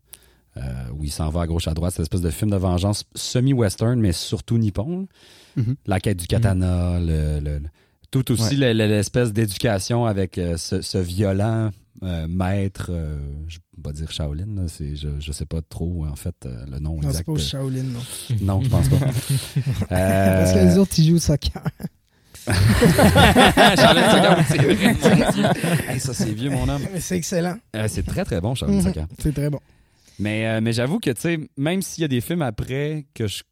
euh, où il s'en va à gauche à droite, cette espèce de film de vengeance semi-western, mais surtout nippon. Mhm. La quête du katana, le, le- le- tout aussi le- le- l'espèce d'éducation avec euh, ce, ce violent euh, maître, euh, je vais pas dire Shaolin, là, c'est, je, je sais pas trop en fait euh, le nom Non, c'est exact. pas au Shaolin, non. Non, je pense pas. [laughs] Euh, Parce que les autres, ils jouent au soccer. [laughs] [laughs] C'est. Hey, ça c'est vieux mon homme. Mais c'est excellent. Euh, c'est très très bon Charlotte Mhm. Soccer. C'est très bon. Mais, euh, mais j'avoue que, tu sais, même s'il y a des films après que je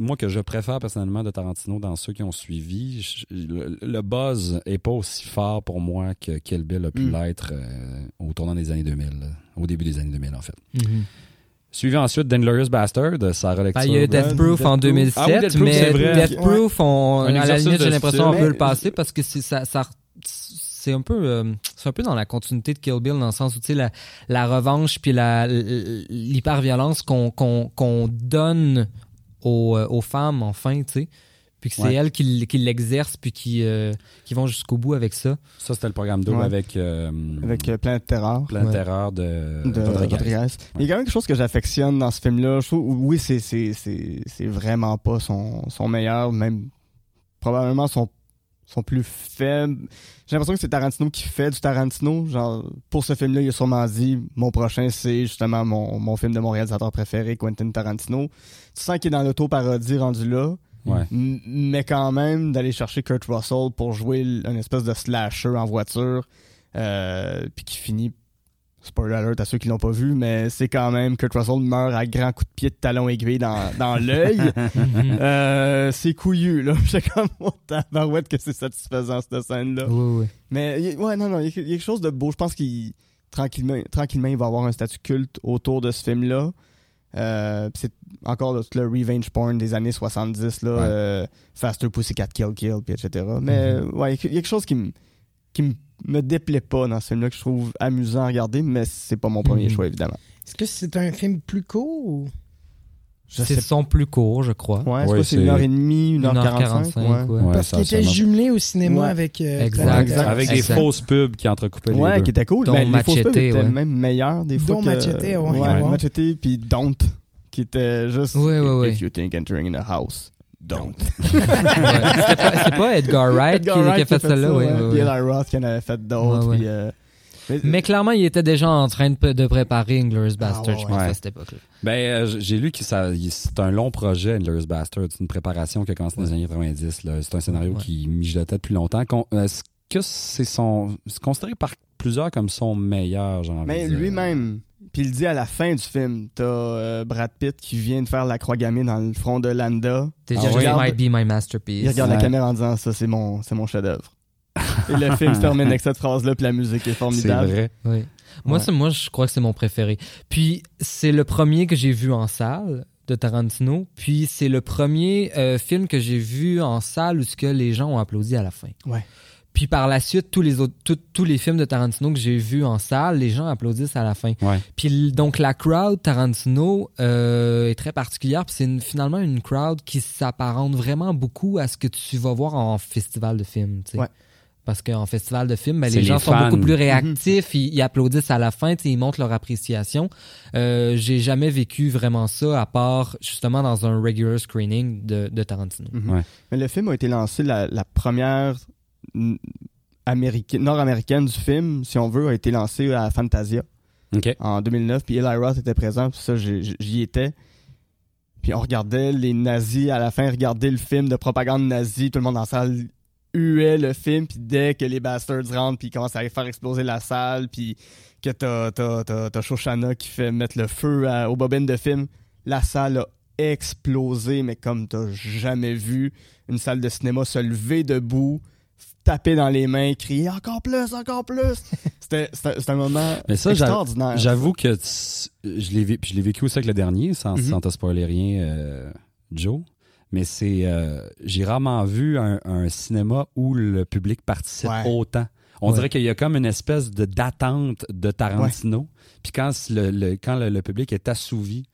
moi que je préfère personnellement de Tarantino dans ceux qui ont suivi, je- le, le buzz est pas aussi fort pour moi que Kill Bill a pu Mm. l'être euh, au tournant des années 2000, là. au début des années 2000 en fait. Mhm. Suivi ensuite d'Inglorious Bastard, Sarah Lecter. Ben, il y a eu Death Proof en Death Proof. 2007, Ah oui, Death Proof, mais. Death Proof, on, à la limite, j'ai l'impression on style. veut le passer parce que c'est ça, ça- c'est un peu euh, c'est un peu dans la continuité de Kill Bill dans le sens où tu sais la, la revanche puis la l'hyperviolence qu'on qu'on qu'on donne aux, euh, aux femmes enfin tu sais puis que c'est Ouais. elles qui, qui l'exercent puis qui euh, qui vont jusqu'au bout avec ça Ça, c'était le programme double Ouais. avec, euh, Avec euh, plein de terreur. Plein de terreur de, de Rodriguez. Rodriguez. Il y a quand même quelque chose que j'affectionne dans ce film-là. Je trouve, oui, c'est, c'est, c'est, c'est vraiment pas son, son meilleur, même probablement son, son plus faible. J'ai l'impression que c'est Tarantino qui fait du Tarantino. Genre, pour ce film-là, il a sûrement dit, mon prochain, c'est justement mon, mon film de mon réalisateur préféré, Quentin Tarantino. Tu sens qu'il est dans l'auto-parodie rendu là. Ouais. Mais quand même, d'aller chercher Kurt Russell pour jouer l- un espèce de slasher en voiture, euh, puis qui finit. Spoiler alert à ceux qui l'ont pas vu, mais c'est quand même Kurt Russell meurt à grands coups de pied de talon aiguille dans, dans l'œil. [laughs] Euh, c'est couillu, là. [laughs] J'étais comme, oh, tabarouette que c'est satisfaisant, cette scène-là. Oui, oui. Mais, ouais, non, non, il y, a quelque chose de beau. Je pense qu'il, tranquillement, tranquillement, il va avoir un statut culte autour de ce film-là. Euh, c'est encore là, le revenge porn des années 70, là, Ouais. euh, Faster Pussycat Kill Kill, puis etc. Mais, ouais, il y a quelque chose qui me, qui me, me déplaît pas dans ce film-là, que je trouve amusant à regarder, mais c'est pas mon premier Mhm. choix, évidemment. Est-ce que c'est un film plus court ou... C'est sais son plus court, je crois. Ouais, c'est Ouais, c'est une heure et demie, une heure 1h45, quarante-cinq. Ouais. ouais. Ouais, Parce qu'il était jumelé au cinéma Ouais. avec... euh, Exact. Exact. Avec des Exact. fausses pubs qui entrecoupaient les Ouais, deux. qui était cool. Dont Ben, les fausses Machete, pubs étaient ouais. même meilleures des fois. Dont que- Machete, ouais, ouais, ouais. Machete puis Don't, qui était juste. Ouais, ouais, ouais. If you think entering a house, don't. [laughs] Ouais. C'était pas- C'est pas Edgar Wright qui, Edgar Wright qui a fait ça, celle-là, ouais. ouais, ouais, Puis ouais. Eli Roth qui en avait fait d'autres. Ouais, ouais. puis, euh, mais- Mais clairement, il était déjà en train de, de préparer Inglourious Bastard, ouais, je pense, ouais. à cette époque-là. Ben, euh, j'ai lu que c'est un long projet, Inglourious Bastard. C'est une préparation qui a commencé dans les années 90. là. C'est un scénario Ouais. qui mijotait depuis longtemps. Con- Est-ce que c'est son, c'est considéré par plusieurs comme son meilleur, j'ai envie Mais de dire. lui-même, puis il dit à la fin du film, t'as euh, Brad Pitt qui vient de faire la croix gammée dans le front de Landa. This Ah ouais? might be my masterpiece. Il regarde Ouais. la caméra en disant ça, c'est mon, c'est mon chef-d'œuvre. [laughs] Et le film se termine avec cette [laughs] phrase-là, puis la musique est C'est formidable. vrai. Oui. Moi, Ouais. c'est- moi, je crois que c'est mon préféré. Puis, c'est le premier que j'ai vu en salle de Tarantino. Puis, c'est le premier euh, film que j'ai vu en salle où ce que les gens ont applaudi à la fin. Ouais. Puis, par la suite, tous les autres, tout- tous les films de Tarantino que j'ai vus en salle, les gens applaudissent à la fin. Ouais. Puis, donc, la crowd Tarantino euh, est très particulière. Puis, c'est une- finalement une crowd qui s'apparente vraiment beaucoup à ce que tu vas voir en festival de films. tu sais. Ouais. Parce qu'en festival de films, ben, les gens les sont beaucoup plus réactifs, ils, ils applaudissent à la fin, tu sais, ils montrent leur appréciation. Euh, J'ai jamais vécu vraiment ça, à part justement dans un regular screening de, de Tarantino. Mhm. Ouais. Mais le film a été lancé, la, la première nord-américaine du film, si on veut, a été lancée à Fantasia en 2009. Puis Eli Roth était présent, puis ça, j'y étais. Puis on regardait les nazis à la fin, regarder le film de propagande nazie, tout le monde dans la salle huait le film, puis dès que les bastards rentrent, puis ils commencent à faire exploser la salle, puis que t'as, t'as, t'as, t'as Shoshana qui fait mettre le feu à- aux bobines de film, la salle a explosé, mais comme t'as jamais vu une salle de cinéma se lever debout, taper dans les mains, crier encore plus, encore plus. [laughs] C'était, un moment Mais ça, j'a- extraordinaire. J'avoue que je l'ai je l'ai vécu aussi avec le dernier, sans, Mhm. sans te spoiler rien, euh, Joe. Mais c'est. euh, j'ai rarement vu un, un cinéma où le public participe Ouais. autant. On Ouais. dirait qu'il y a comme une espèce de d'attente de Tarantino. Puis quand, le, le- quand le, le public est assouvi,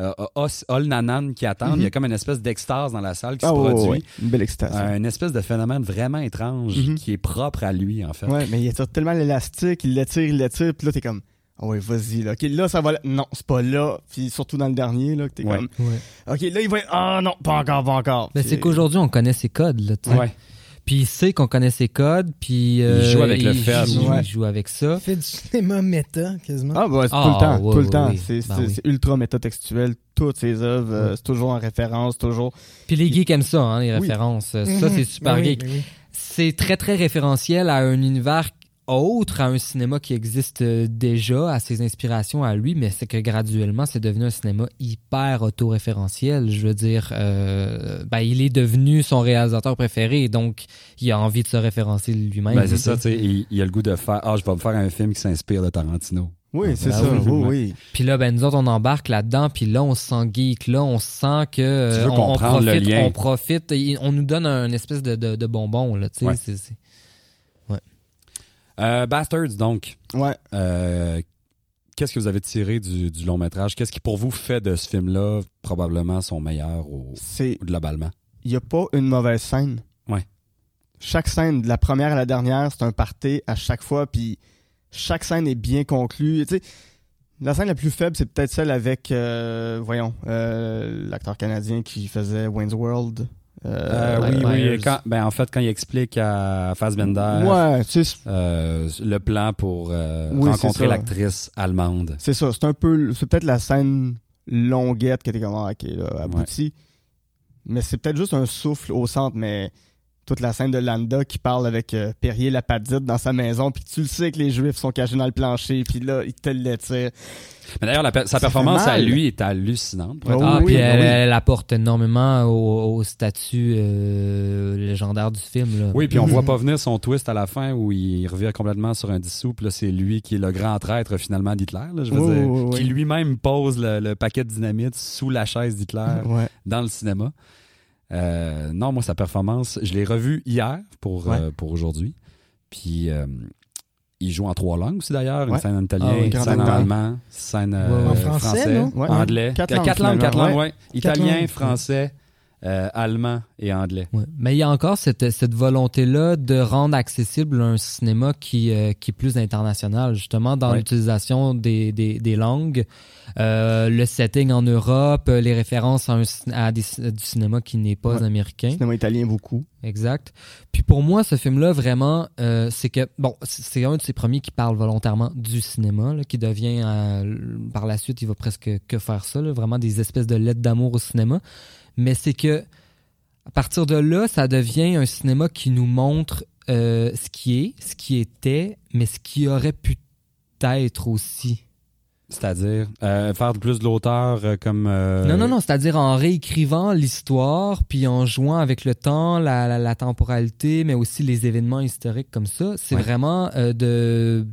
euh, a, a le nanan qui attend, Mhm. il y a comme une espèce d'extase dans la salle qui Ah se produit. ouais. Une belle excitation. Euh, une espèce de phénomène vraiment étrange Mhm. qui est propre à lui, en fait. Ouais, mais il étire tellement l'élastique, il l'étire, il l'étire, puis là, t'es comme, ah ouais, vas-y, là. Ok, là, ça va. là. Non, c'est pas là. Puis surtout dans le dernier, là, que t'es Ouais. comme, ok, là, il va être, ah non, pas encore, pas encore. Ben, c'est qu'aujourd'hui, on connaît ses codes. Là, tu sais. Ouais. Puis il sait qu'on connaît ses codes, puis euh, joue avec le joue, ouais. il joue avec ça. Il fait du cinéma méta, quasiment. Ah, bah, c'est Ah, tout le temps, ouais, tout le temps. oui. C'est Ben ultra métatextuel. Toutes ses œuvres, euh, c'est toujours en référence, toujours. Puis les geeks aiment ça, hein, les Oui. références. Ça, Mhm. c'est super Ben oui, geek. ben oui. c'est très très référentiel à un univers autre, à un cinéma qui existe euh, déjà, à ses inspirations à lui, mais c'est que graduellement, c'est devenu un cinéma hyper autoréférentiel. Je veux dire, euh, ben, il est devenu son réalisateur préféré, donc il a envie de se référencer lui-même. Ben, c'est ça, tu sais, il, il a le goût de faire Ah, je vais me faire un film qui s'inspire de Tarantino. Oui, c'est Ben ça. oui, Oui, oui. Puis là, ben, nous autres, on embarque là-dedans, puis là, on se sent geek, là, on sent que euh, Tu veux on, on comprendre le profite, lien. on profite, on nous donne un espèce de, de, de bonbon, là, tu sais. Ouais. Euh, Bastards, donc, Ouais. euh, qu'est-ce que vous avez tiré du, du long métrage? Qu'est-ce qui, pour vous, fait de ce film-là probablement son meilleur au, globalement? il y a pas une mauvaise scène. Ouais. Chaque scène, de la première à la dernière, c'est un party à chaque fois, puis chaque scène est bien conclue. Tu sais, la scène la plus faible, c'est peut-être celle avec, euh, voyons, l'acteur canadien qui faisait Wayne's World. Euh, Euh, oui, oui. Quand, ben, en fait, quand il explique à Fassbender Ouais, euh, le plan pour euh, Oui, rencontrer l'actrice allemande. c'est ça. C'est un peu, c'est peut-être la scène longuette que t'es comme, ah, ok, là, abouti. mais c'est peut-être juste un souffle au centre, mais toute la scène de Landa qui parle avec euh, Perrier Lapadite dans sa maison, puis tu le sais que les Juifs sont cachés dans le plancher, puis là, ils te l'étirent. Mais d'ailleurs, pe- sa performance à lui est hallucinante. Oh Ah, oui, puis bah elle, oui. elle apporte énormément au, au statut euh, légendaire du film. Là. Oui, puis on Mhm. voit pas venir son twist à la fin où il revient complètement sur un dissous. Puis là, c'est lui qui est le grand traître finalement d'Hitler. là, Je veux dire, oui, oui. qui lui-même pose le, le paquet de dynamite sous la chaise d'Hitler Ouais. dans le cinéma. Euh, non, moi, sa performance, je l'ai revu hier pour, Ouais. euh, pour aujourd'hui. Puis euh, il joue en trois langues aussi d'ailleurs. Une scène en italien, Ah une scène en allemand, scène. En français, non? Anglais. Quatre langues, quatre langues, quatre finalement, langues, ouais. ouais. Italien, langues. français, euh, allemand et anglais. Ouais. Mais il y a encore cette, cette volonté-là de rendre accessible un cinéma qui, euh, qui est plus international, justement, dans Ouais. l'utilisation des, des, des langues, euh, le setting en Europe, euh, les références à, un à des- du cinéma qui n'est pas Ouais. américain. Cinéma italien beaucoup. Exact. Puis pour moi, ce film-là, vraiment, euh, c'est que, bon, c'est un de ces premiers qui parle volontairement du cinéma, là, qui devient, euh, par la suite, il va presque que faire ça, là, vraiment des espèces de lettres d'amour au cinéma. Mais c'est que, à partir de là, ça devient un cinéma qui nous montre euh, ce qui est, ce qui était, mais ce qui aurait pu être aussi. C'est-à-dire euh, faire plus de l'auteur euh, comme. euh, Non, non, non, c'est-à-dire en réécrivant l'histoire, puis en jouant avec le temps, la, la, la temporalité, mais aussi les événements historiques comme ça. C'est Ouais. vraiment de,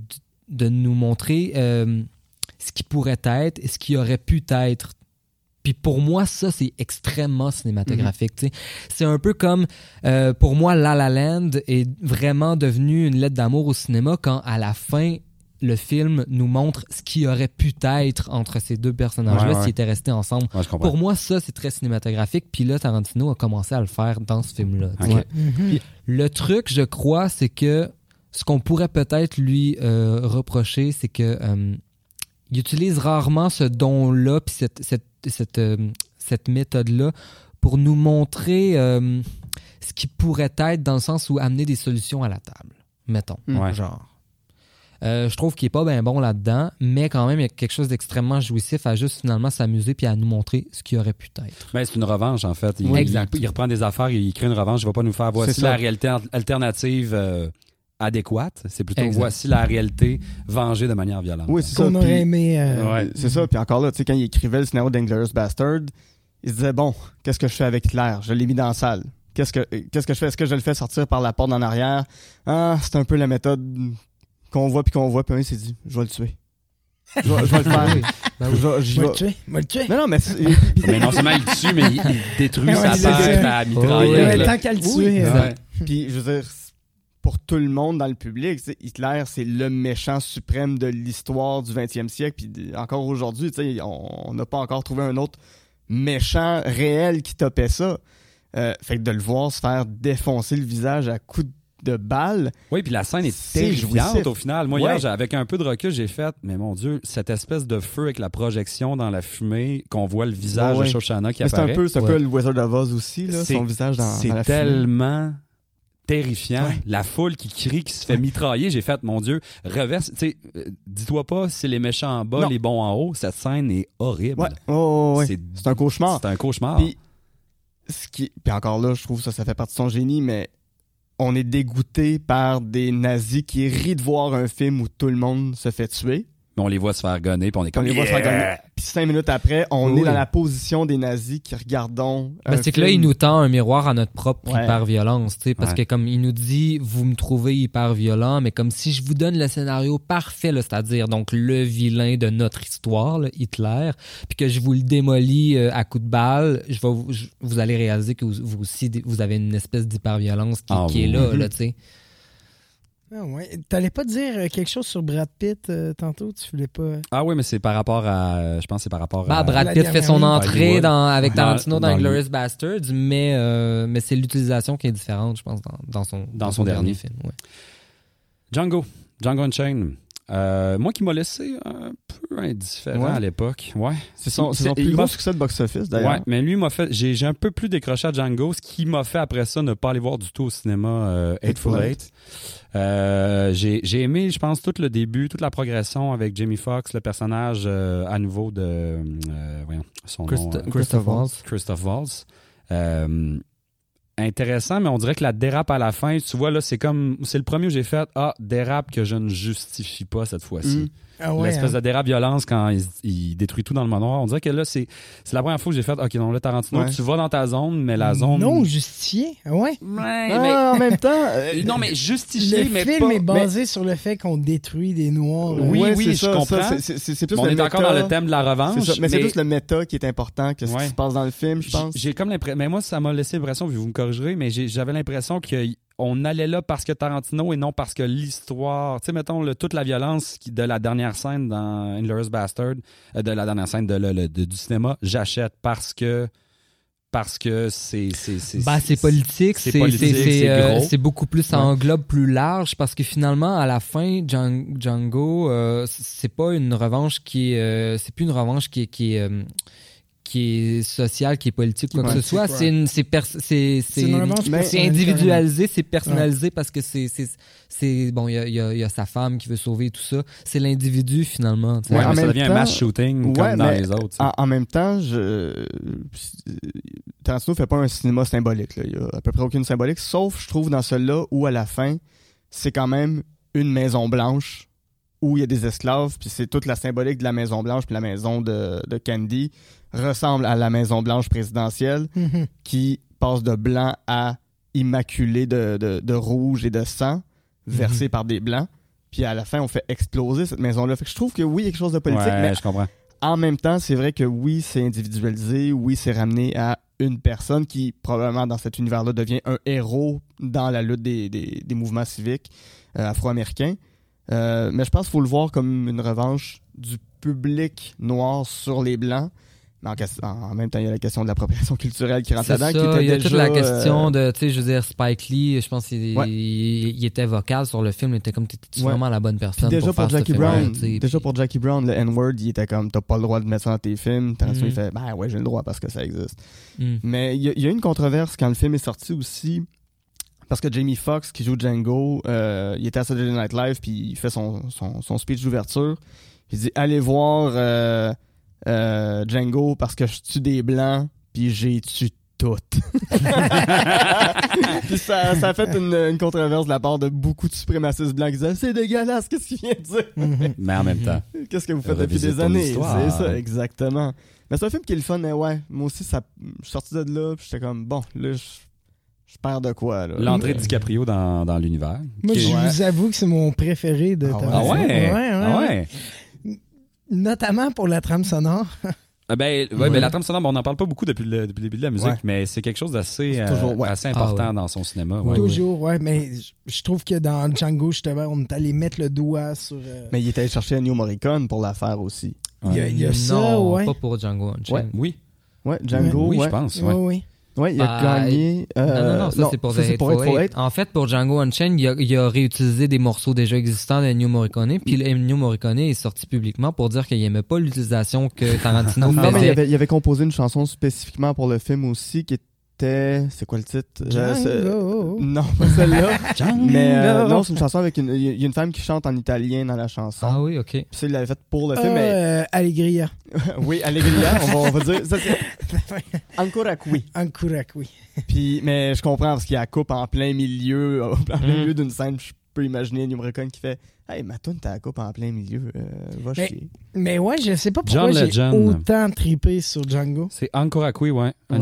de nous montrer ce qui pourrait être et ce qui aurait pu être. Puis pour moi, ça, c'est extrêmement cinématographique. tu sais. C'est un peu comme, euh, pour moi, La La Land est vraiment devenu une lettre d'amour au cinéma quand, à la fin, le film nous montre ce qui aurait pu être entre ces deux personnages-là Ouais, ouais. s'ils étaient restés ensemble. Ouais. Pour moi, ça, c'est très cinématographique. Puis là, Tarantino a commencé à le faire dans ce film-là. Mhm. Le truc, je crois, c'est que ce qu'on pourrait peut-être lui euh, reprocher, c'est que euh, il utilise rarement ce don-là, puis cette, cette, cette, euh, cette méthode-là pour nous montrer euh, ce qui pourrait être dans le sens où amener des solutions à la table. Mettons. Ouais. Genre. Euh, je trouve qu'il est pas bien bon là-dedans, mais quand même, il y a quelque chose d'extrêmement jouissif à juste finalement s'amuser puis à nous montrer ce qui aurait pu être. Ben, c'est une revanche, en fait. Il, Oui, il- exact. il reprend des affaires, il crée une revanche. Il va pas nous faire voici la réalité al- alternative euh, adéquate. C'est plutôt Exact. voici la réalité vengée de manière violente. Oui, c'est ça. Qu'on aurait puis- aimé. euh, Ouais. C'est ça. Puis encore là, tu sais, quand il écrivait le scénario d'Inglourious Bastard, il se disait bon, qu'est-ce que je fais avec Hitler? Je l'ai mis dans la salle. Qu'est-ce que qu'est-ce que je fais? Est-ce que je le fais sortir par la porte en arrière? Ah, c'est un peu la méthode qu'on voit puis qu'on voit. Puis un, il s'est dit, je vais le tuer. Je vais, je vais le [laughs] faire. Ben Je vais- j'y Moi tuer, moi le tuer. Non, non, mais c'est- [laughs] Mais non seulement il tue, mais il, il détruit [laughs] Ouais, sa tête à Oui, mitraillette. Ouais, là. tant qu'à le tuer. euh. Puis, je veux dire, pour tout le monde dans le public, Hitler, c'est le méchant suprême de l'histoire du 20e siècle. Puis encore aujourd'hui, on n'a pas encore trouvé un autre méchant réel qui topait ça. Euh, fait que de le voir se faire défoncer le visage à coups de balle, Oui, puis la scène est C'est terrifiante jouissif. au final. Moi, Ouais. hier, avec un peu de recul, j'ai fait, mais mon Dieu, cette espèce de feu avec la projection dans la fumée, qu'on voit le visage Ouais, de Shoshana qui Mais c'est un apparaît. peu, c'est un Ouais. peu le Wizard of Oz aussi, là, C'est- son visage dans, C'est dans la fumée. tellement terrifiant. Ouais. La foule qui crie, qui se fait mitrailler. J'ai fait, mon Dieu, reverse. Tu sais, euh, dis-toi pas, c'est les méchants en bas, Non. les bons en haut. Cette scène est horrible. Ouais, oh, ouais. C'est- c'est un cauchemar. C'est un cauchemar. Puis, ce qui, puis encore là, je trouve ça, ça fait partie de son génie, mais on est dégoûté par des nazis qui rient de voir un film où tout le monde se fait tuer. On les voit se faire gonner, puis on est Puis on comme. les voit se faire gagner. Puis cinq minutes après, on Oui. est dans la position des nazis qui regardons. Ben, un c'est que là, il film. nous tend un miroir à notre propre Ouais. hyper-violence, tu sais, parce Ouais. que comme il nous dit, vous me trouvez hyper-violent, mais comme si je vous donne le scénario parfait, là, c'est-à-dire donc le vilain de notre histoire, là, Hitler, puis que je vous le démolis euh, à coups de balle, je vais vous, je- vous allez réaliser que vous, vous aussi, vous avez une espèce d'hyper-violence qui, Ah, qui est oui. là, là, [laughs] tu sais. Ah ouais. T'allais pas dire euh, quelque chose sur Brad Pitt euh, tantôt? Tu voulais pas? Ah oui, mais c'est par rapport à. Je pense que c'est par rapport Bah, à. Brad Pitt fait son entrée dans, avec Tarantino dans, dans le- Glorious Bastards, mais, euh, mais c'est l'utilisation qui est différente, je pense, dans, dans son, Dans son dernier. film. ouais. Django. Django Unchained. Euh, moi qui m'a laissé un peu indifférent Ouais. à l'époque. Ouais. C'est son, plus gros succès de box-office, d'ailleurs. Ouais, mais lui m'a fait. J'ai j'ai un peu plus décroché à Django, ce qui m'a fait après ça ne pas aller voir du tout au cinéma euh, Hateful Eight. Euh, j'ai aimé, je pense, tout le début, toute la progression avec Jamie Foxx, le personnage euh, à nouveau de. euh, voyons, son nom. Christ- Christophe Waltz. Christophe Waltz. Euh, intéressant, mais on dirait que la dérape à la fin, tu vois, là, c'est comme. C'est le premier où j'ai fait Ah, dérape que je ne justifie pas cette fois-ci. Mm. Ah ouais, L'espèce hein. de dérape violence quand il, il détruit tout dans le manoir. On dirait que là, c'est c'est la première fois que j'ai fait OK, non, là, Tarantino, Ouais. tu vas dans ta zone, mais la zone. Non justifié. Ah ouais. Ouais, Ah, en même temps. [laughs] euh, mais- non, mais justifié, Le mais film pas. est basé sur le fait qu'on détruit des noirs. Oui, ouais, oui, c'est je ça, comprends. ça, c'est- c'est c'est plus on le est méta. encore dans le thème de la revanche. C'est ça, mais c'est plus le méta qui est important que ce Ouais. qui se passe dans le film, je pense. J'ai comme l'impression. Mais moi, ça m'a laissé l'impression, puis vous me corrigerez, mais j'ai- j'avais l'impression qu'on allait là parce que Tarantino et non parce que l'histoire. Tu sais, mettons, le- toute la violence qui- de la dernière scène dans Inglourious Bastard, euh, de la dernière scène de, le- le- de- du cinéma, j'achète parce que. Parce que c'est. c'est- c'est- Bah, c'est politique, c'est c'est politique, c'est- c'est euh, beaucoup plus, ça Ouais. englobe plus large parce que finalement, à la fin, Djan- Django, euh, c'est pas une revanche qui est, euh, c'est plus une revanche qui est, qui qui est sociale, qui est politique, quoi que ce soit. C'est une, c'est individualisé, c'est personnalisé parce que c'est, c'est, c'est bon, il y a, il y a- il y a sa femme qui veut sauver tout ça. C'est l'individu finalement. Ouais, mais ça même devient un mass shooting Ouais, comme dans les autres. En, en même temps, je... Tarantino fait pas un cinéma symbolique. Là. Il y a à peu près aucune symbolique, sauf, je trouve, dans celui-là où, à la fin, c'est quand même une maison blanche où il y a des esclaves, puis c'est toute la symbolique de la maison blanche, puis la maison de, de Candy ressemble à la maison blanche présidentielle Mhm. qui passe de blanc à immaculé de, de, de rouge et de sang versé par des blancs. Puis à la fin, on fait exploser cette maison-là. Fait que je trouve que oui, il y a quelque chose de politique, ouais, mais je comprends. en même temps, c'est vrai que oui, c'est individualisé, oui, c'est ramené à une personne qui, probablement dans cet univers-là, devient un héros dans la lutte des, des, des mouvements civiques euh, afro-américains. Euh, mais je pense qu'il faut le voir comme une revanche du public noir sur les blancs. En, en même temps, il y a la question de l'appropriation culturelle qui rentre là-dedans. il y a déjà, toute la euh, question de, tu sais, je veux dire, Spike Lee, je pense qu'il Ouais. il, il était vocal sur le film, il était comme, t'es Ouais. vraiment la bonne Puis personne déjà pour, pour, faire ce Jackie Brown, déjà puis- pour Jackie Brown, le N-word, il était comme t'as pas le droit de mettre ça dans tes films. Tarantino, Mhm. il fait ben ouais, j'ai le droit parce que ça existe. Hmm. Mais il y, a- il y a eu une controverse quand le film est sorti aussi. Parce que Jamie Foxx, qui joue Django, euh, il était à Saturday Night Live, puis il fait son, son, son speech d'ouverture. Il dit Allez voir euh, euh, Django parce que je tue des blancs, puis j'ai tué toutes. puis [laughs] ça, ça a fait une, une controverse de la part de beaucoup de suprémacistes blancs qui disaient C'est dégueulasse, qu'est-ce qu'il vient de dire? Mhm. Mais en même temps. Qu'est-ce que vous faites depuis des années? C'est ça, exactement. Mais c'est un film qui est le fun, mais ouais. Moi aussi, ça, je suis sorti de là, puis j'étais comme, bon, là, je, je perds de quoi, là? L'entrée de DiCaprio dans, dans l'univers. Moi, je Ouais. vous avoue que c'est mon préféré de Ah ouais? Ah ouais? ouais, Ah ouais? Notamment pour la trame sonore. Ah Ben, ouais, Ouais. ben, la trame sonore, bon, on n'en parle pas beaucoup depuis le, depuis le début de la musique, Ouais. mais c'est quelque chose d'assez euh, ouais. assez important Ah ouais. dans son cinéma. Toujours, ouais. Mais je- trouve que dans Django, justement, on est allé mettre le doigt sur. euh, Mais il était allé chercher Ennio Morricone pour la faire aussi. il y a, il y a ça, non, ouais. pas pour Django Unchained. Ouais. Oui, Ouais, Django, oui, ouais. je pense. Ouais, Ouais. Ouais, il a Bah, gagné. Non, non, euh, non, ça c'est pour, ça, The pour. En fait, pour Django Unchained, il a, il a réutilisé des morceaux déjà existants d'Ennio Morricone, puis Ennio Morricone est sorti publiquement pour dire qu'il aimait pas l'utilisation que Tarantino [laughs] Non, mais il faisait. avait, il avait composé une chanson spécifiquement pour le film aussi qui C'est quoi le titre? Django. Non, pas celle-là. [laughs] mais euh, Django. non, c'est une chanson avec une. Il y a une femme qui chante en italien dans la chanson. Ah oui, ok. Puis ça, il l'avait fait pour le film. mais- euh, Allegria. [laughs] oui, Allegria, on va, on va dire. Ça, Ancora qui. Ankurak, oui. Puis, mais je comprends parce qu'il y a la coupe en plein milieu, [laughs] en plein Mm. milieu d'une scène. Je peux imaginer Ennio Morricone qui fait Hey, ma toune, t'as la coupe en plein milieu. euh, va Mais- chier. Mais ouais, je sais pas pourquoi j'ai autant tripé sur Django. C'est Encore Qui, ouais. Ouais.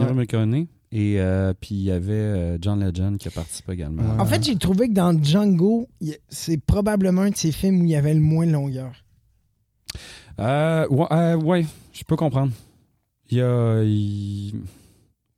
Et euh, puis il y avait euh, John Legend qui a participé également. Ouais. En fait, j'ai trouvé que dans Django, c'est probablement un de ces films où il y avait le moins de longueur. Euh, ouais, euh, ouais, je peux comprendre. Il y a. il-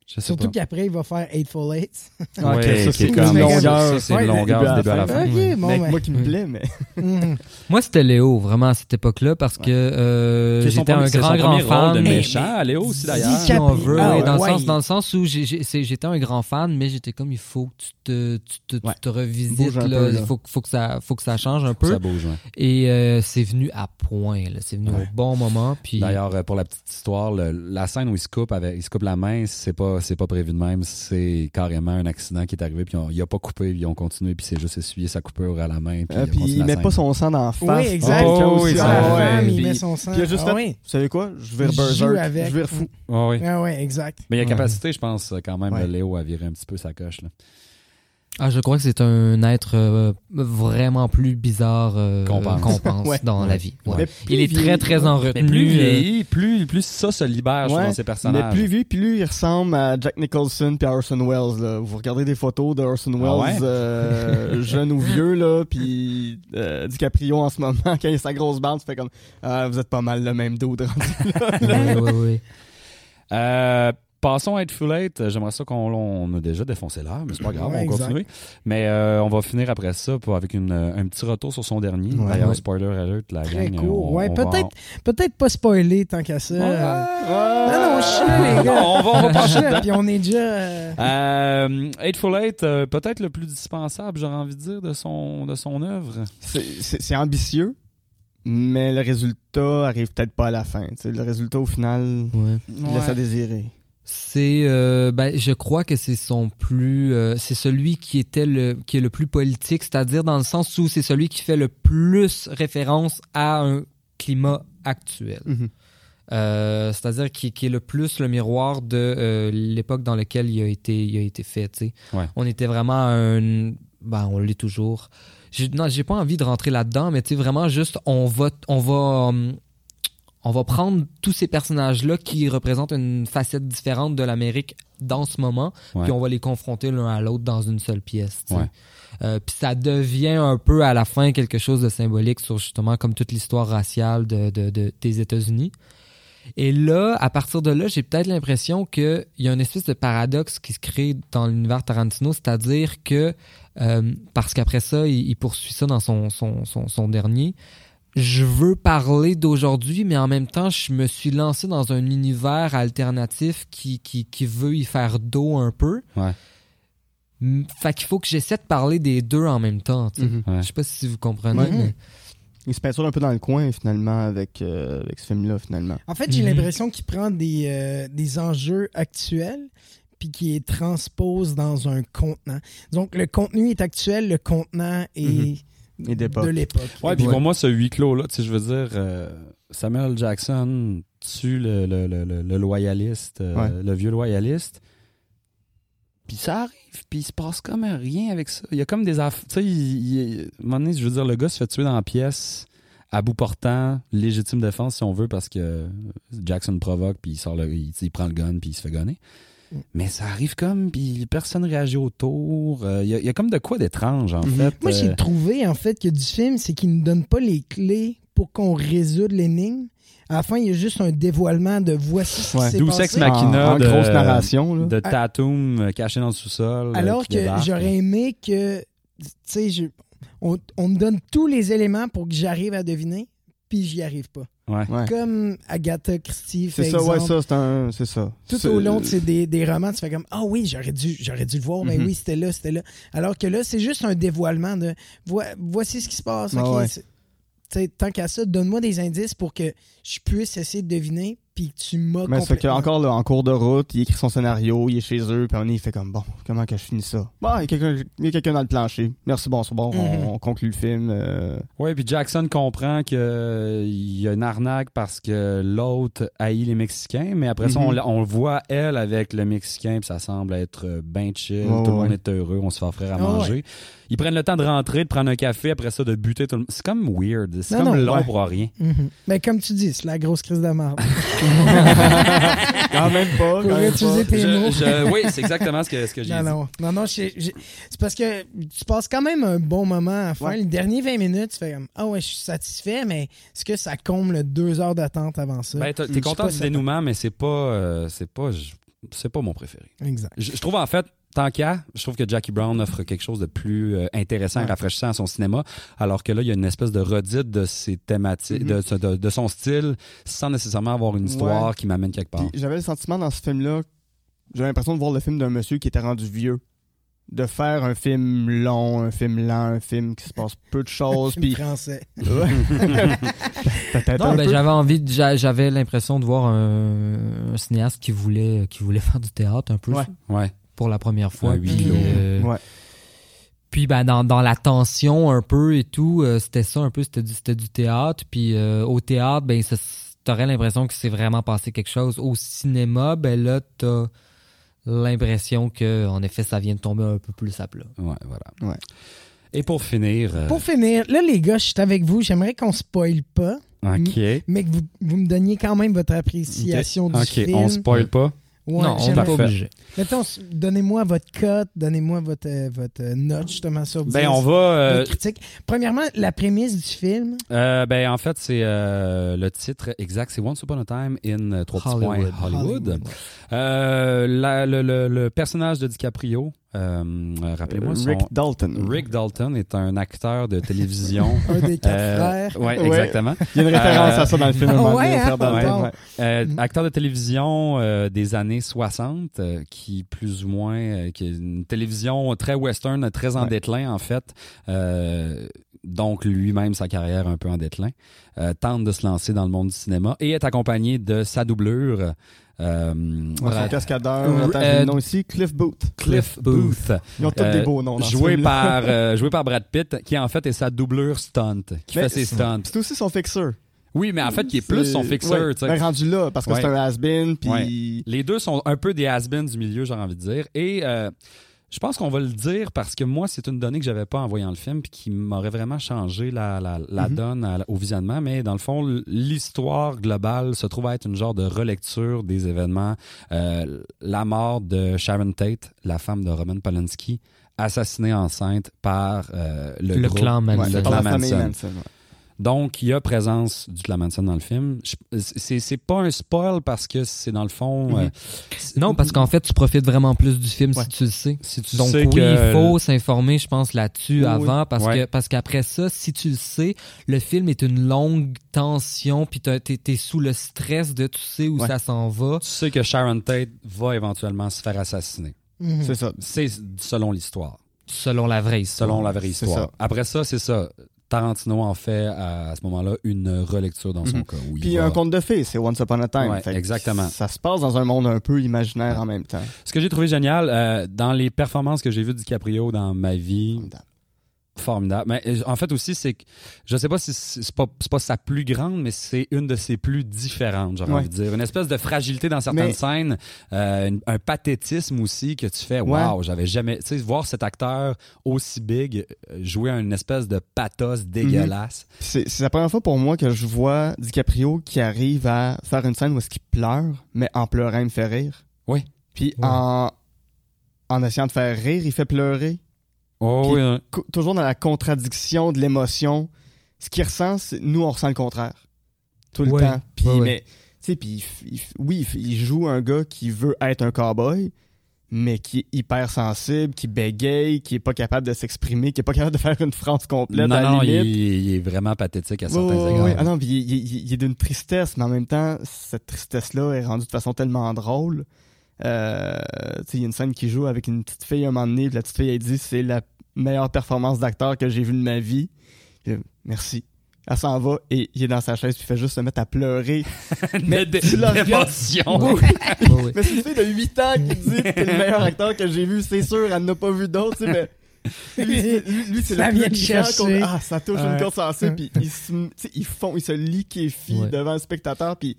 Je sais Surtout qu'après, il va faire Eightful Eight. Ah, [laughs] ok, Ouais, ça, c'est comme- longueur. c'est une longueur du début à la fin. Ok, Ouais. bon, Mais ben. moi qui me Mm. plaît, mais. [laughs] Mhm. Moi, c'était Léo, vraiment, à cette époque-là, parce que euh, j'étais un grand, grand fan. de mais- méchant. Léo aussi, d'ailleurs? Si on veut, Ah, dans, ouais. le sens, dans le sens où j'étais un grand fan, mais j'étais comme il faut que tu te, tu te, tu Ouais. te revisites, là. il faut, faut, que ça, faut que ça change un peu. Ça bouge, ouais. Et euh, c'est venu à point, là. c'est venu au bon moment. Puis... D'ailleurs, euh, pour la petite histoire, la scène où il se coupe avec, il se coupe la main, c'est pas, pas, c'est pas prévu de même. C'est carrément un accident qui est arrivé, puis on- il a pas coupé, puis ils ont continué, puis c'est juste essuyé sa coupure à la main. Puis, Euh, il a puis continué il met scène. pas son sang dans la face. Oui, exact. Oh, oui, ah ouais. il Puis- met son sang. puis il a juste ah fait, oui. Vous savez quoi? Je vais berserk, avec. je vais fou. Ah oui. Ah ouais, exact. Mais il y a capacité, je pense, quand même, Ouais. Léo, à virer un petit peu sa coche. Là. Ah, je crois que c'est un être euh, vraiment plus bizarre euh, Qu'on pense. qu'on pense [laughs] Ouais. dans la vie. Ouais. Mais Il est vieilli- très, très en Mais retenue. plus euh, vieillit, plus, plus ça se libère Ouais, dans ses Mais personnages. plus vieux, plus il ressemble à Jack Nicholson puis à Orson Welles. Là. Vous regardez des photos de Orson Welles, Ah euh, [laughs] jeune ou vieux, là, puis DiCaprio en ce moment, quand il a sa grosse bande, tu fais comme ah, vous êtes pas mal le même rendu. [laughs] ouais, ouais, ouais. Euh, passons à Hateful Eight. Euh, J'aimerais ça qu'on on a déjà défoncé l'heure, mais c'est pas grave, Ouais, on exact. continue. Mais euh, on va finir après ça pour, avec une, euh, un petit retour sur son dernier. Ouais. D'ailleurs, Ouais. spoiler alert, la Très gang. cool. on- ouais, va- peut-être peut-être pas spoiler tant qu'à ça. Ouais. Euh, Non, non, je les gars. On va, on va là. Puis on est déjà. euh, Euh, Hateful Eight, euh, peut-être le plus dispensable, j'aurais envie de dire, de son, de son œuvre. C'est- ambitieux, mais le résultat arrive peut-être pas à la fin. Le résultat, au final, laisse à désirer. C'est, euh, ben, je crois que c'est son plus, euh, c'est celui qui était le, qui est le plus politique, c'est-à-dire dans le sens où c'est celui qui fait le plus référence à un climat actuel. Mhm. Euh, c'est-à-dire qui, qui est le plus le miroir de l'époque dans laquelle il a été, il a été fait. Ouais. On était vraiment un, ben, on l'est toujours. J'ai, non, j'ai pas envie de rentrer là-dedans, mais tu sais vraiment juste, on va, on va, hum, on va prendre tous ces personnages-là qui représentent une facette différente de l'Amérique dans ce moment, Ouais. puis on va les confronter l'un à l'autre dans une seule pièce. tu sais. Ouais. Euh, puis ça devient un peu à la fin quelque chose de symbolique sur justement comme toute l'histoire raciale de, de- de- des États-Unis. Et là, à partir de là, j'ai peut-être l'impression qu'il y a une espèce de paradoxe qui se crée dans l'univers Tarantino, c'est-à-dire que, euh, parce qu'après ça, il, il poursuit ça dans son, son, son, son dernier, je veux parler d'aujourd'hui, mais en même temps, je me suis lancé dans un univers alternatif qui, qui, qui veut y faire dos un peu. Ouais. Mm, Fait qu'il faut que j'essaie de parler des deux en même temps. Mhm. Ouais. Je sais pas si vous comprenez. Ouais. mais- Il se peinture un peu dans le coin, finalement, avec, euh, avec ce film-là, finalement. En fait, j'ai Mhm. l'impression qu'il prend des, euh, des enjeux actuels puis qu'il les transpose dans un contenant. Donc, le contenu est actuel, le contenant est Et de l'époque. Ouais, puis pour moi, ce huis clos-là, tu sais, je veux dire, euh, Samuel Jackson tue le, le, le, le- le loyaliste, euh, Ouais. le vieux loyaliste. Puis ça arrive, puis il se passe comme rien avec ça. Il y a comme des affaires. Tu sais, il, il- à un moment donné, je veux dire, le gars se fait tuer dans la pièce, à bout portant, légitime défense si on veut, parce que Jackson provoque, puis il sort le, il, il prend le gun, puis il se fait gonner. Mais ça arrive comme, puis personne réagit autour. Euh, Il y, a- il y a comme de quoi d'étrange, en Mhm. fait. Moi, j'ai Euh, trouvé, en fait, que du film, c'est qu'il ne donne pas les clés pour qu'on résoudre l'énigme. À la fin, il y a juste un dévoilement de voici ce qui Ouais. s'est Deus passé. Ex Machina en, en de- grosse narration. Là. de Tatum euh, caché dans le sous-sol. euh, Alors qui que j'aurais aimé que, tu sais, je- on, on me donne tous les éléments pour que j'arrive à deviner, puis j'y arrive pas. Ouais. Comme Agatha Christie fait C'est ça, ouais, ça, c'est un. C'est ça. Tout au long de des, des romans, tu fais comme Ah oui, j'aurais dû, j'aurais dû le voir, mais Mhm. oui, c'était là, c'était là. Alors que là, c'est juste un dévoilement de Voi- voici ce qui se passe. Ah ouais. tant qu'à ça, donne-moi des indices pour que je puisse essayer de deviner, puis que tu m'as Mais c'est que complètement. encore là, en cours de route, il écrit son scénario, il est chez eux, puis on est, il fait comme bon, comment que je finis ça? Bon, il y a quelqu'un, il y a quelqu'un dans le plancher. Merci, bon, c'est bon, on, Mhm. on conclut le film. euh, Ouais, puis Jackson comprend qu'il y a une arnaque parce que l'autre haït les Mexicains, mais après ça, on, on le voit, elle, avec le Mexicain, puis ça semble être euh, ben chill, Ouais, tout le ouais. monde est heureux, on se fait offrir à Ah manger. Ils prennent le temps de rentrer, de prendre un café, après ça, de buter tout le monde. C'est comme weird, c'est comme non, long ouais. pour rien. Mhm. Mais comme tu dis, c'est la grosse crise de merde. [laughs] Quand même pas. Pour quand même utiliser pas. tes mots. Je- oui, c'est exactement ce que, ce que j'ai Non, dit. non, non, non, c'est parce que tu passes quand même un bon moment à la fin. Ouais. Les derniers 20 minutes, tu fais comme Ah ouais, je suis satisfait, mais est-ce que ça comble deux heures d'attente avant ça? Ben, t'es content du dénouement, mais c'est pas, euh, c'est pas, c'est pas mon préféré. Exact. Je, je trouve en fait, tant qu'à, je trouve que Jackie Brown offre quelque chose de plus euh, intéressant et rafraîchissant à son cinéma, alors que là, il y a une espèce de redite de ses thématiques, Mhm. de, de- de son style, sans nécessairement avoir une histoire Ouais. qui m'amène quelque part. J'avais le sentiment dans ce film-là, j'avais l'impression de voir le film d'un monsieur qui était rendu vieux. de faire un film long, un film lent, un film qui se passe peu de choses, Film puis français. [laughs] Ouais. [laughs] peut-être Non, un ben, peu. j'avais envie, j'avais l'impression de voir un, un cinéaste qui voulait, qui voulait faire du théâtre un peu Ouais. Ouais. Pour la première fois. Huis Puis, euh, Ouais. Puis ben, dans, dans la tension un peu et tout, euh, c'était ça un peu, c'était du, c'était du théâtre. Puis euh, au théâtre, ben ça- t'aurais l'impression que c'est vraiment passé quelque chose. Au cinéma, ben là, t'as l'impression que en effet, ça vient de tomber un peu plus à plat. Ouais, voilà. Ouais. Et pour finir. euh, Pour finir, là, les gars, je suis avec vous. J'aimerais qu'on spoile pas, OK. mais que vous, vous me donniez quand même votre appréciation du OK, film. on spoil pas? Ouais, non, on n'est pas obligé. Mettons, donnez-moi votre cote, donnez-moi votre, euh, votre euh, note justement sur 10. Ben, on va. euh, votre critique. Premièrement, la prémisse du film? euh, ben, en fait, c'est le titre exact, c'est Once Upon a Time in trois petits points, Hollywood. Hollywood. Hollywood. La- le, le- le personnage de DiCaprio, euh, euh, rappelez-moi son. Rick Dalton. Rick Dalton est un acteur de télévision. [laughs] Un des quatre Euh, frères. ouais, Ouais. exactement. Il y a une référence Euh, à ça dans le film. Ah ouais, hein? Dalton, Ouais. Euh, Mhm. Acteur de télévision euh, des années 60, euh, qui plus ou moins, euh, qui est une télévision très western, très en Ouais. déclin en fait. Euh, donc lui-même sa carrière un peu en déclin, euh, tente de se lancer dans le monde du cinéma et est accompagné de sa doublure. Euh, Ouais, son cascadeur, Euh, attends, le nom ici, Cliff Booth. Cliff Booth, Ils ont tous Euh, des beaux noms. dans joué par euh, [laughs] joué par Brad Pitt, qui en fait est sa doublure stunt, qui Mais fait ses stunts. C'est aussi son fixeur. Oui, mais en fait qui est plus son fixeur. ouais, ben, rendu là, parce que Ouais. c'est un has-been. Ouais. Les deux sont un peu des has-beens du milieu, j'ai envie de dire. Et euh, je pense qu'on va le dire parce que moi, c'est une donnée que j'avais pas en voyant le film puis qui m'aurait vraiment changé la, la, la Mhm. donne à- au visionnement. Mais dans le fond, l'histoire globale se trouve à être une genre de relecture des événements. Euh, la mort de Sharon Tate, la femme de Roman Polanski, assassinée enceinte par euh, le, Le groupe- clan Ouais, Manson. le clan Manson. Manson. ouais. Donc, il y a présence du clan Manson dans le film. C'est pas un spoil parce que c'est dans le fond. Mhm. euh, Non, parce qu'en fait, tu profites vraiment plus du film Ouais. si tu le sais. si tu Donc sais oui, que il faut s'informer, je pense, là-dessus Oui, avant, parce Ouais. que parce qu'après ça, si tu le sais, le film est une longue tension, puis t'es es sous le stress de tu sais où Ouais. ça s'en va. tu sais que Sharon Tate va éventuellement se faire assassiner. Mhm. C'est ça. C'est selon l'histoire, Selon la vraie histoire. selon la vraie histoire. ça. Après ça, c'est ça. Tarantino en fait à, à ce moment-là une relecture dans son Mhm. cas. Où il Puis va- un conte de fées, c'est Once Upon a Time. Ouais, exactement. Ça se passe dans un monde un peu imaginaire en même temps. Ce que j'ai trouvé génial euh, dans les performances que j'ai vues de DiCaprio dans ma vie, formidable. Mais euh, en fait aussi, c'est que je sais pas si c'est pas, sa plus grande, mais c'est une de ses plus différentes, j'aurais Ouais. envie de dire. Une espèce de fragilité dans certaines Mais- scènes, euh, une- un pathétisme aussi que tu fais, waouh, j'avais jamais, tu sais, voir cet acteur aussi big euh, jouer une espèce de pathos dégueulasse. C'est c'est la première fois pour moi que je vois DiCaprio qui arrive à faire une scène où est-ce qu'il pleure, mais en pleurant, il me fait rire. Oui. Puis Ouais. en, en essayant de faire rire, il fait pleurer. Oh oui, hein. Toujours dans la contradiction de l'émotion. Ce qu'il ressent, nous, on ressent le contraire. Tout le Ouais. temps. Puis, Ouais, mais, tu sais, puis, oui, il joue un gars qui veut être un cowboy, mais qui est hyper sensible, qui bégaye, qui est pas capable de s'exprimer, qui est pas capable de [laughs] faire une phrase complète non, à non, il, est vraiment pathétique à Ouais, certains égards. ouais. Ah non, puis il, il- il- il est d'une tristesse, mais en même temps, cette tristesse-là est rendue de façon tellement drôle. Euh, il y a une scène qui joue avec une petite fille un moment donné, puis la petite fille, elle dit c'est la meilleure performance d'acteur que j'ai vue de ma vie. Puis, merci. Elle s'en va et il est dans sa chaise puis il fait juste se mettre à pleurer. [laughs] mais d'émotion. Oui. [laughs] Ouais, ouais. mais c'est une fille de 8 ans qui dit que c'est le meilleur acteur que j'ai vu, c'est sûr, elle n'a pas vu d'autres, tu sais, mais. Lui, lui, lui, c'est Ça le plus chercher. Ah, ça touche Ouais. une corde sensible, puis ils, se- ils font, ils se liquéfient Ouais. devant le spectateur, puis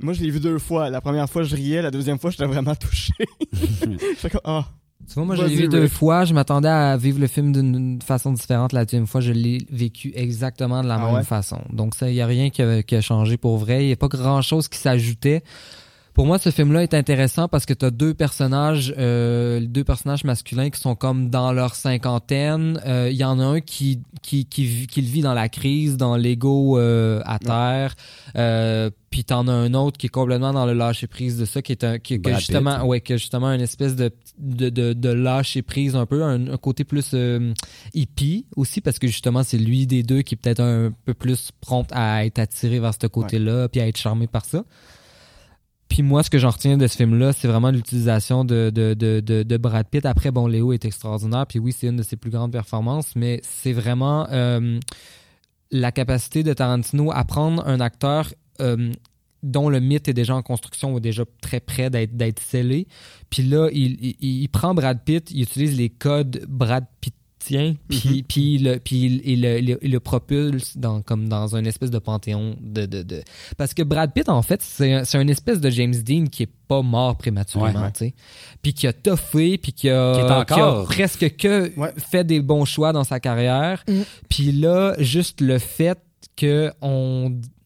moi, je l'ai vu deux fois. La première fois, je riais, la deuxième fois, j'étais vraiment touché. [laughs] [laughs] J'étais comme, ah, Tu vois, moi, je l'ai vu deux fois. Je m'attendais à vivre le film d'une façon différente. La deuxième fois, je l'ai vécu exactement de la Ah même ouais? façon. Donc, ça, il n'y a rien qui a, qui a changé pour vrai. Il n'y a pas grand-chose qui s'ajoutait. Pour moi, ce film-là est intéressant parce que tu as deux personnages, euh, deux personnages masculins qui sont comme dans leur cinquantaine. Euh, Il y en a un qui, qui, qui, vit- qui le vit dans la crise, dans l'ego euh, à terre. Euh, puis t'en as un autre qui est complètement dans le lâcher prise de ça, qui est un, qui, Brad justement, ouais, qui a justement une espèce de, de, de, de lâcher prise un peu, un, un côté plus euh, hippie aussi, parce que justement c'est lui des deux qui est peut-être un peu plus prompt à être attiré vers ce côté-là, puis à être charmé par ça. Puis moi, ce que j'en retiens de ce film-là, c'est vraiment l'utilisation de, de, de, de, Brad Pitt. Après, bon, Léo est extraordinaire, puis oui, c'est une de ses plus grandes performances, mais c'est vraiment euh, la capacité de Tarantino à prendre un acteur euh, dont le mythe est déjà en construction ou déjà très près d'être scellé. Puis là, il, il, prend Brad Pitt, il utilise les codes Brad Pittien, puis, puis, il le, puis il, il le, il le- il le propulse dans, comme dans un espèce de panthéon de, de, de... Parce que Brad Pitt, en fait, c'est un, une espèce de James Dean qui est pas mort prématurément, Ouais, ouais. tu sais. Puis qui a toffé, puis qui a, Qui est encore- qui a presque que Ouais. fait des bons choix dans sa carrière. Mm. Puis là, juste le fait que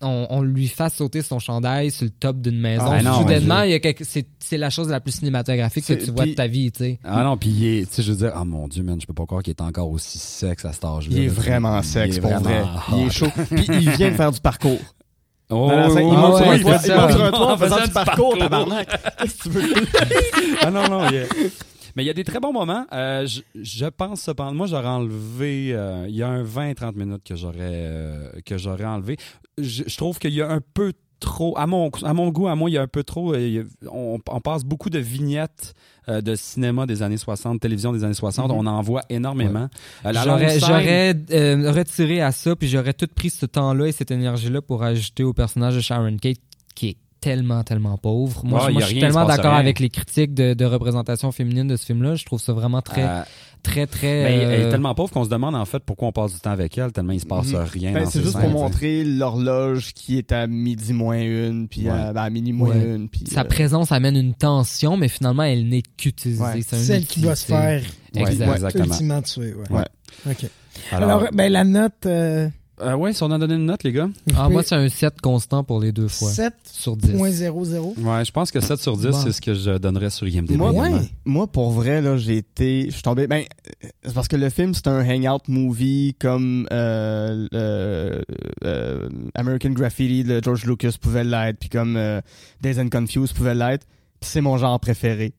on, lui fasse sauter son chandail sur le top d'une maison. Ah, non, Soudainement, quelque, c'est, la chose la plus cinématographique que tu vois de ta vie, tu sais. Ah non, puis il est, tu sais, je veux dire, ah mon dieu, man, je peux pas croire qu'il est encore aussi sexe à cet âge-là. Il est vraiment Il sexe, est pour vraiment vrai. Il est chaud. Puis il vient de faire du parcours. Oh, il oh, monte oh, sur un toit- il monte sur un toit en [laughs] faisant du parcours, tabarnak. Qu'est-ce que tu veux? ah non, non, il a- Mais il y a des très bons moments. Euh, je, je pense cependant, moi j'aurais enlevé, euh, il y a un 20-30 minutes que j'aurais euh, que j'aurais enlevé. Je, je trouve qu'il y a un peu trop, à mon, à mon goût, à moi, il y a un peu trop, il y a- on, on passe beaucoup de vignettes euh, de cinéma des années 60, télévision des années 60, Mhm. on en voit énormément. Euh, longue J'aurais, euh, retiré à ça, puis j'aurais tout pris ce temps-là et cette énergie-là pour ajouter au personnage de Sharon Kate, qui est tellement, tellement pauvre. Moi, je- moi suis tellement d'accord avec les critiques de, de représentation féminine de ce film-là. Je trouve ça vraiment très, Euh, très, très... ben, elle est euh, tellement pauvre qu'on se demande en fait pourquoi on passe du temps avec elle, tellement il se passe Mhm. rien. Ben, c'est ces juste scènes, pour montrer l'horloge qui est à midi moins une, puis à, Ouais. ben, à minuit moins Ouais. une. Puis, Sa euh, présence amène une tension, mais finalement, elle n'est qu'utilisée. Ouais. C'est Celle qui doit se faire exactement. ultimement tuer. Ouais. Ouais. OK. Alors, Alors, ben, la note euh, euh, ouais, si on a donné une note, les gars. Ah, moi, c'est un 7 constant pour les deux fois. 7.00. Sur 10. Ouais, je pense que 7 sur 10, Bon. c'est ce que je donnerais sur IMDb. Moi, Ouais. Moi, pour vrai, là, j'ai été. Je suis tombé. Ben, c'est parce que le film, c'est un hangout movie comme euh, euh, euh, American Graffiti de George Lucas pouvait l'être, puis comme euh, Days and Confused pouvait l'être. Puis c'est mon genre préféré.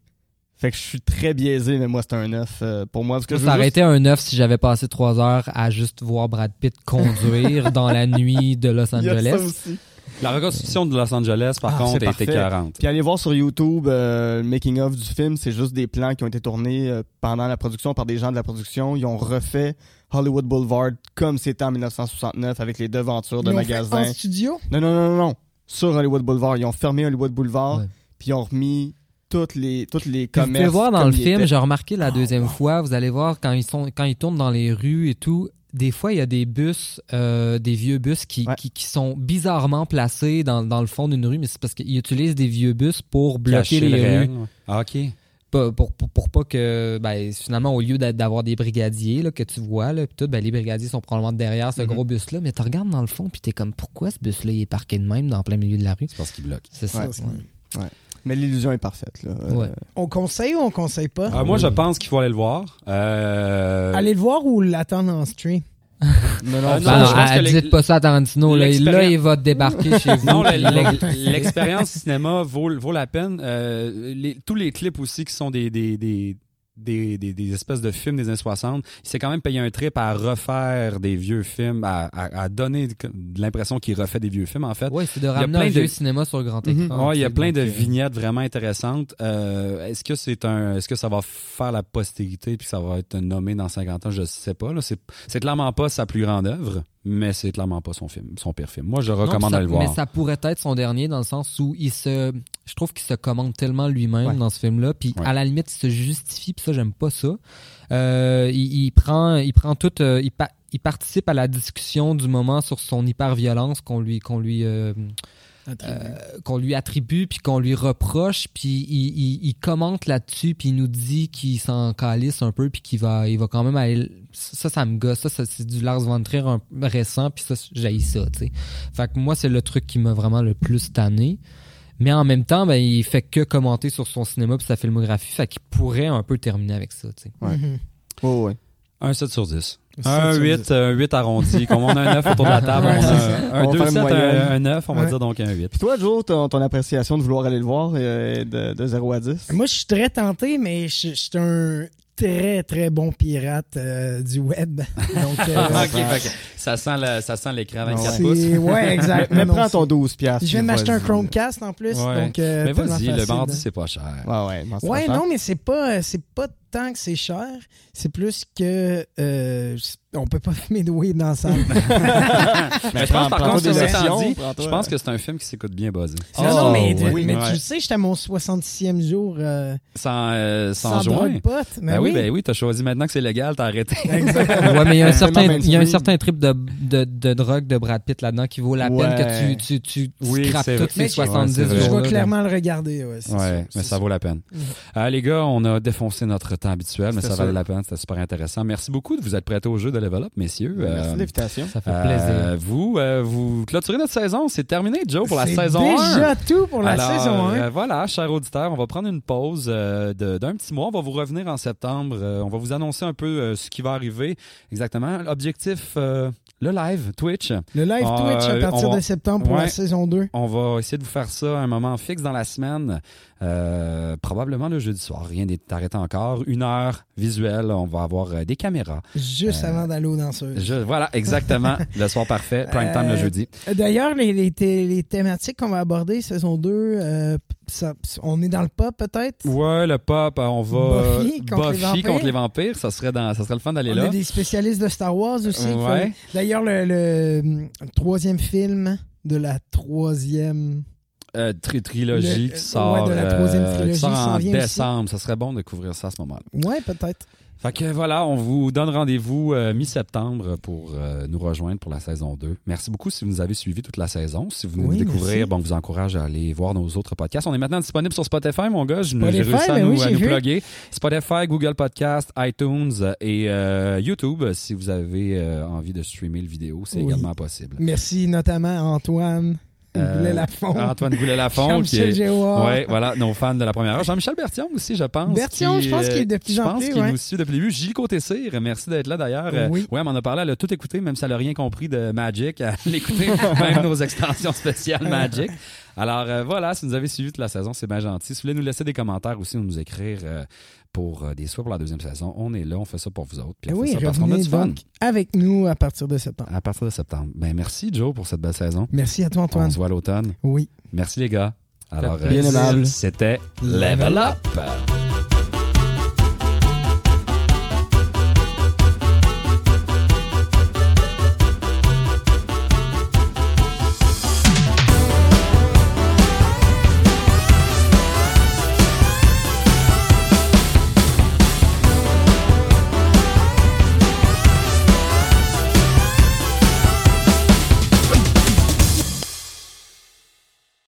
Fait que je suis très biaisé, mais moi, c'est un 9 euh, pour moi. Parce que je veux Ça aurait juste- été un 9 si j'avais passé 3 heures à juste voir Brad Pitt conduire dans la nuit de Los [laughs] Il y a ça Angeles. aussi. La reconstruction de Los Angeles, par Ah, contre, c'est a été parfait. 40. Puis allez voir sur YouTube euh, le making of du film, c'est juste des plans qui ont été tournés euh, pendant la production par des gens de la production. Ils ont refait Hollywood Boulevard comme c'était en 1969 avec les devantures de Ils l'ont fait magasins. En studio? Non, non, non, non, non. Sur Hollywood Boulevard. Ils ont fermé Hollywood Boulevard, Ouais. puis ils ont remis toutes les, toutes les Puis vous commerces. pouvez voir dans le film, j'ai remarqué la Ah, deuxième wow. fois, vous allez voir quand ils sont quand ils tournent dans les rues et tout, des fois il y a des bus, euh, des vieux bus qui, Ouais. qui, qui sont bizarrement placés dans, dans le fond d'une rue, mais c'est parce qu'ils utilisent des vieux bus pour bloquer Cacher les rues. Ah, OK. Pour, pour, pour pas que ben, finalement au lieu d'a- d'avoir des brigadiers là, que tu vois là, pis tout, ben, les brigadiers sont probablement derrière ce Mhm. gros bus là mais tu regardes dans le fond puis t'es comme pourquoi ce bus là il est parqué de même dans plein milieu de la rue? C'est parce qu'il bloque. c'est ça Ouais. Mais l'illusion est parfaite. Là. Euh, Ouais. On conseille ou on conseille pas? Ah, moi, je pense qu'il faut aller le voir. Euh, Allez le voir ou l'attendre en stream? [laughs] Non, non, c'est- non, je pense ah, que dites pas ça à Tarantino là, il va débarquer chez vous Non, l'expérience [laughs] cinéma vaut, vaut la peine. Euh, les- tous les clips aussi qui sont des, des, des, des, des- des espèces de films des années 60, il s'est quand même payé un trip à refaire des vieux films, à, à- à donner l'impression qu'il refait des vieux films, en fait. Ouais, c'est de ramener plein un de- vieux cinéma sur le grand Mhm. écran. Ouais, il y a plein de vignettes vraiment intéressantes. Euh, est-ce que c'est un, est-ce que ça va faire la postérité puis que ça va être nommé dans 50 ans? Je sais pas. Là, c'est clairement pas sa plus grande œuvre, mais c'est clairement pas son film, son pire film. Moi, je recommande d'aller le voir. Mais ça pourrait être son dernier dans le sens où il se, je trouve qu'il se commande tellement lui-même Ouais. dans ce film-là, puis Ouais. à la limite il se justifie, puis ça j'aime pas ça. Euh, il, il prend, il prend tout, euh, il, pa- il participe à la discussion du moment sur son hyper-violence qu'on lui, qu'on lui, euh, euh, qu'on lui attribue puis qu'on lui reproche puis il, il- il commente là-dessus puis il nous dit qu'il s'en calisse un peu puis qu'il va il va quand même aller ça ça me gosse ça, ça, c'est du Lars von Trier un- récent puis ça j'ai ça tu sais fait que moi c'est le truc qui m'a vraiment le plus tanné mais en même temps ben il fait que commenter sur son cinéma puis sa filmographie fait qu'il pourrait un peu terminer avec ça tu sais Ouais. Oh, ouais. Un 7 sur 10. Un sur 8, dix. un 8 arrondi. Comme on a un 9 autour de la table, on a un On va 2, faire 7, une moyenne. un, un 9, on va Ouais. dire donc un 8. Puis toi, Joe, ton, ton appréciation de vouloir aller le voir euh, de, de 0 à 10 Moi, je suis très tenté, mais je suis un très, très bon pirate euh, du web. [laughs] Donc, euh, Ok, fait que Ça sent le- ça sent l'écran Ah 24 ouais. pouces. Ouais, [laughs] exact. Mais prends ton c'est- 12 piastres. Je viens m'acheter un. Chromecast en plus, Ouais. donc euh, Mais vas-y, le mardi, là. c'est pas cher. Ouais, ouais. non, mais c'est pas, c'est pas tant que c'est cher. C'est plus que euh, on peut pas [laughs] fumer de weed dans la salle. [laughs] Mais je pense, par contre, je pense que c'est un film qui s'écoute bien buzzé. non, non, mais, Oh, oui. mais Ouais. tu sais, j'étais à mon 66e jour euh, Sans, euh, sans, sans joint. pote. Mais Ben oui, oui, ben oui, t'as choisi maintenant que c'est légal, t'as arrêté. Exactement. Ouais, mais il y a un certain, il y a un certain trip de, de, de drogue de Brad Pitt là-dedans qui vaut la peine que tu, tu, tu, tu Oui, scrapes ces Mais- 70 Ouais, c'est vrai. Je vais clairement le regarder. Ouais, mais ça vaut la peine. Mhm. Euh, les gars, on a défoncé notre temps habituel, mais ça valait la peine. C'était super intéressant. Merci beaucoup de vous être prêtés au jeu de Level Up, messieurs. Merci Euh, de l'invitation. Ça fait euh, plaisir. vous, euh, vous clôturez notre saison. C'est terminé, Joe, pour la saison 1. déjà tout pour la Alors, saison 1. euh, voilà, chers auditeurs, on va prendre une pause euh, de- d'un petit mois. On va vous revenir en septembre. Euh, on va vous annoncer un peu euh, ce qui va arriver exactement. L'objectif, euh, le live, Twitch. Le live euh, Twitch à partir va- de septembre pour Ouais. la saison 2. On va essayer de vous faire ça à un moment fixe dans la semaine. Euh, probablement le jeudi soir. Rien n'est arrêté encore. Une heure visuelle. On va avoir euh, des caméras. Juste Euh, avant d'aller aux danseuses. Je- voilà, exactement. [laughs] le soir parfait. Prime time le jeudi. D'ailleurs, les, les, thé- les thématiques qu'on va aborder, saison 2, euh, ça- on est dans le pop peut-être? Ouais, le pop, on va. Buffy contre les vampires. contre les vampires. Ça serait, dans, ça serait le fun d'aller On là. a des spécialistes de Star Wars aussi. Ouais. D'ailleurs, le, le, troisième film de la troisième. Euh, tri- trilogie Le- qui ouais, sort, de la troisième trilogie qui sort s'en en vient aussi. décembre. Ça serait bon de couvrir ça à ce moment-là. Ouais, peut-être. Fait que voilà, on vous donne rendez-vous euh, mi-septembre pour euh, nous rejoindre pour la saison 2. Merci beaucoup si vous nous avez suivis toute la saison. Si vous venez Oui, nous découvrir, bon, on vous encourage à aller voir nos autres podcasts. On est maintenant disponible sur Spotify, mon gars. Je- J'ai Spotify, réussi à ben nous, oui, à nous plugger. Spotify, Google Podcast, iTunes et euh, YouTube. Si vous avez envie de streamer le vidéo, c'est Oui. également possible. Merci notamment à Antoine Goulet-Lafont. Antoine Goulet-Lafont, Jean-Michel. Ouais, voilà, nos fans de la première heure. Jean-Michel Bertillon aussi, je pense. Bertillon, je pense qu'il est de plus je en pense qu'il ouais. nous suit depuis le début. Gilles Côté-Cyr, merci d'être là d'ailleurs. Euh, Oui. ouais, elle m'en a parlé, elle a tout écouté, même si elle n'a rien compris de Magic. Elle a écouté [laughs] même nos extensions spéciales Magic. Alors euh, voilà, si vous nous avez suivi toute la saison, c'est bien gentil. Si vous voulez nous laisser des commentaires aussi ou nous écrire euh, pour euh, des souhaits pour la deuxième saison, on est là, on fait ça pour vous autres. Puis on oui, fait ça parce qu'on a du fun. avec nous à partir de septembre. À partir de septembre. Ben merci Joe pour cette belle saison. Merci à toi, On Antoine. se voit à l'automne. Oui. Merci les gars. Alors, Bien euh, aimable. c'était Level Up.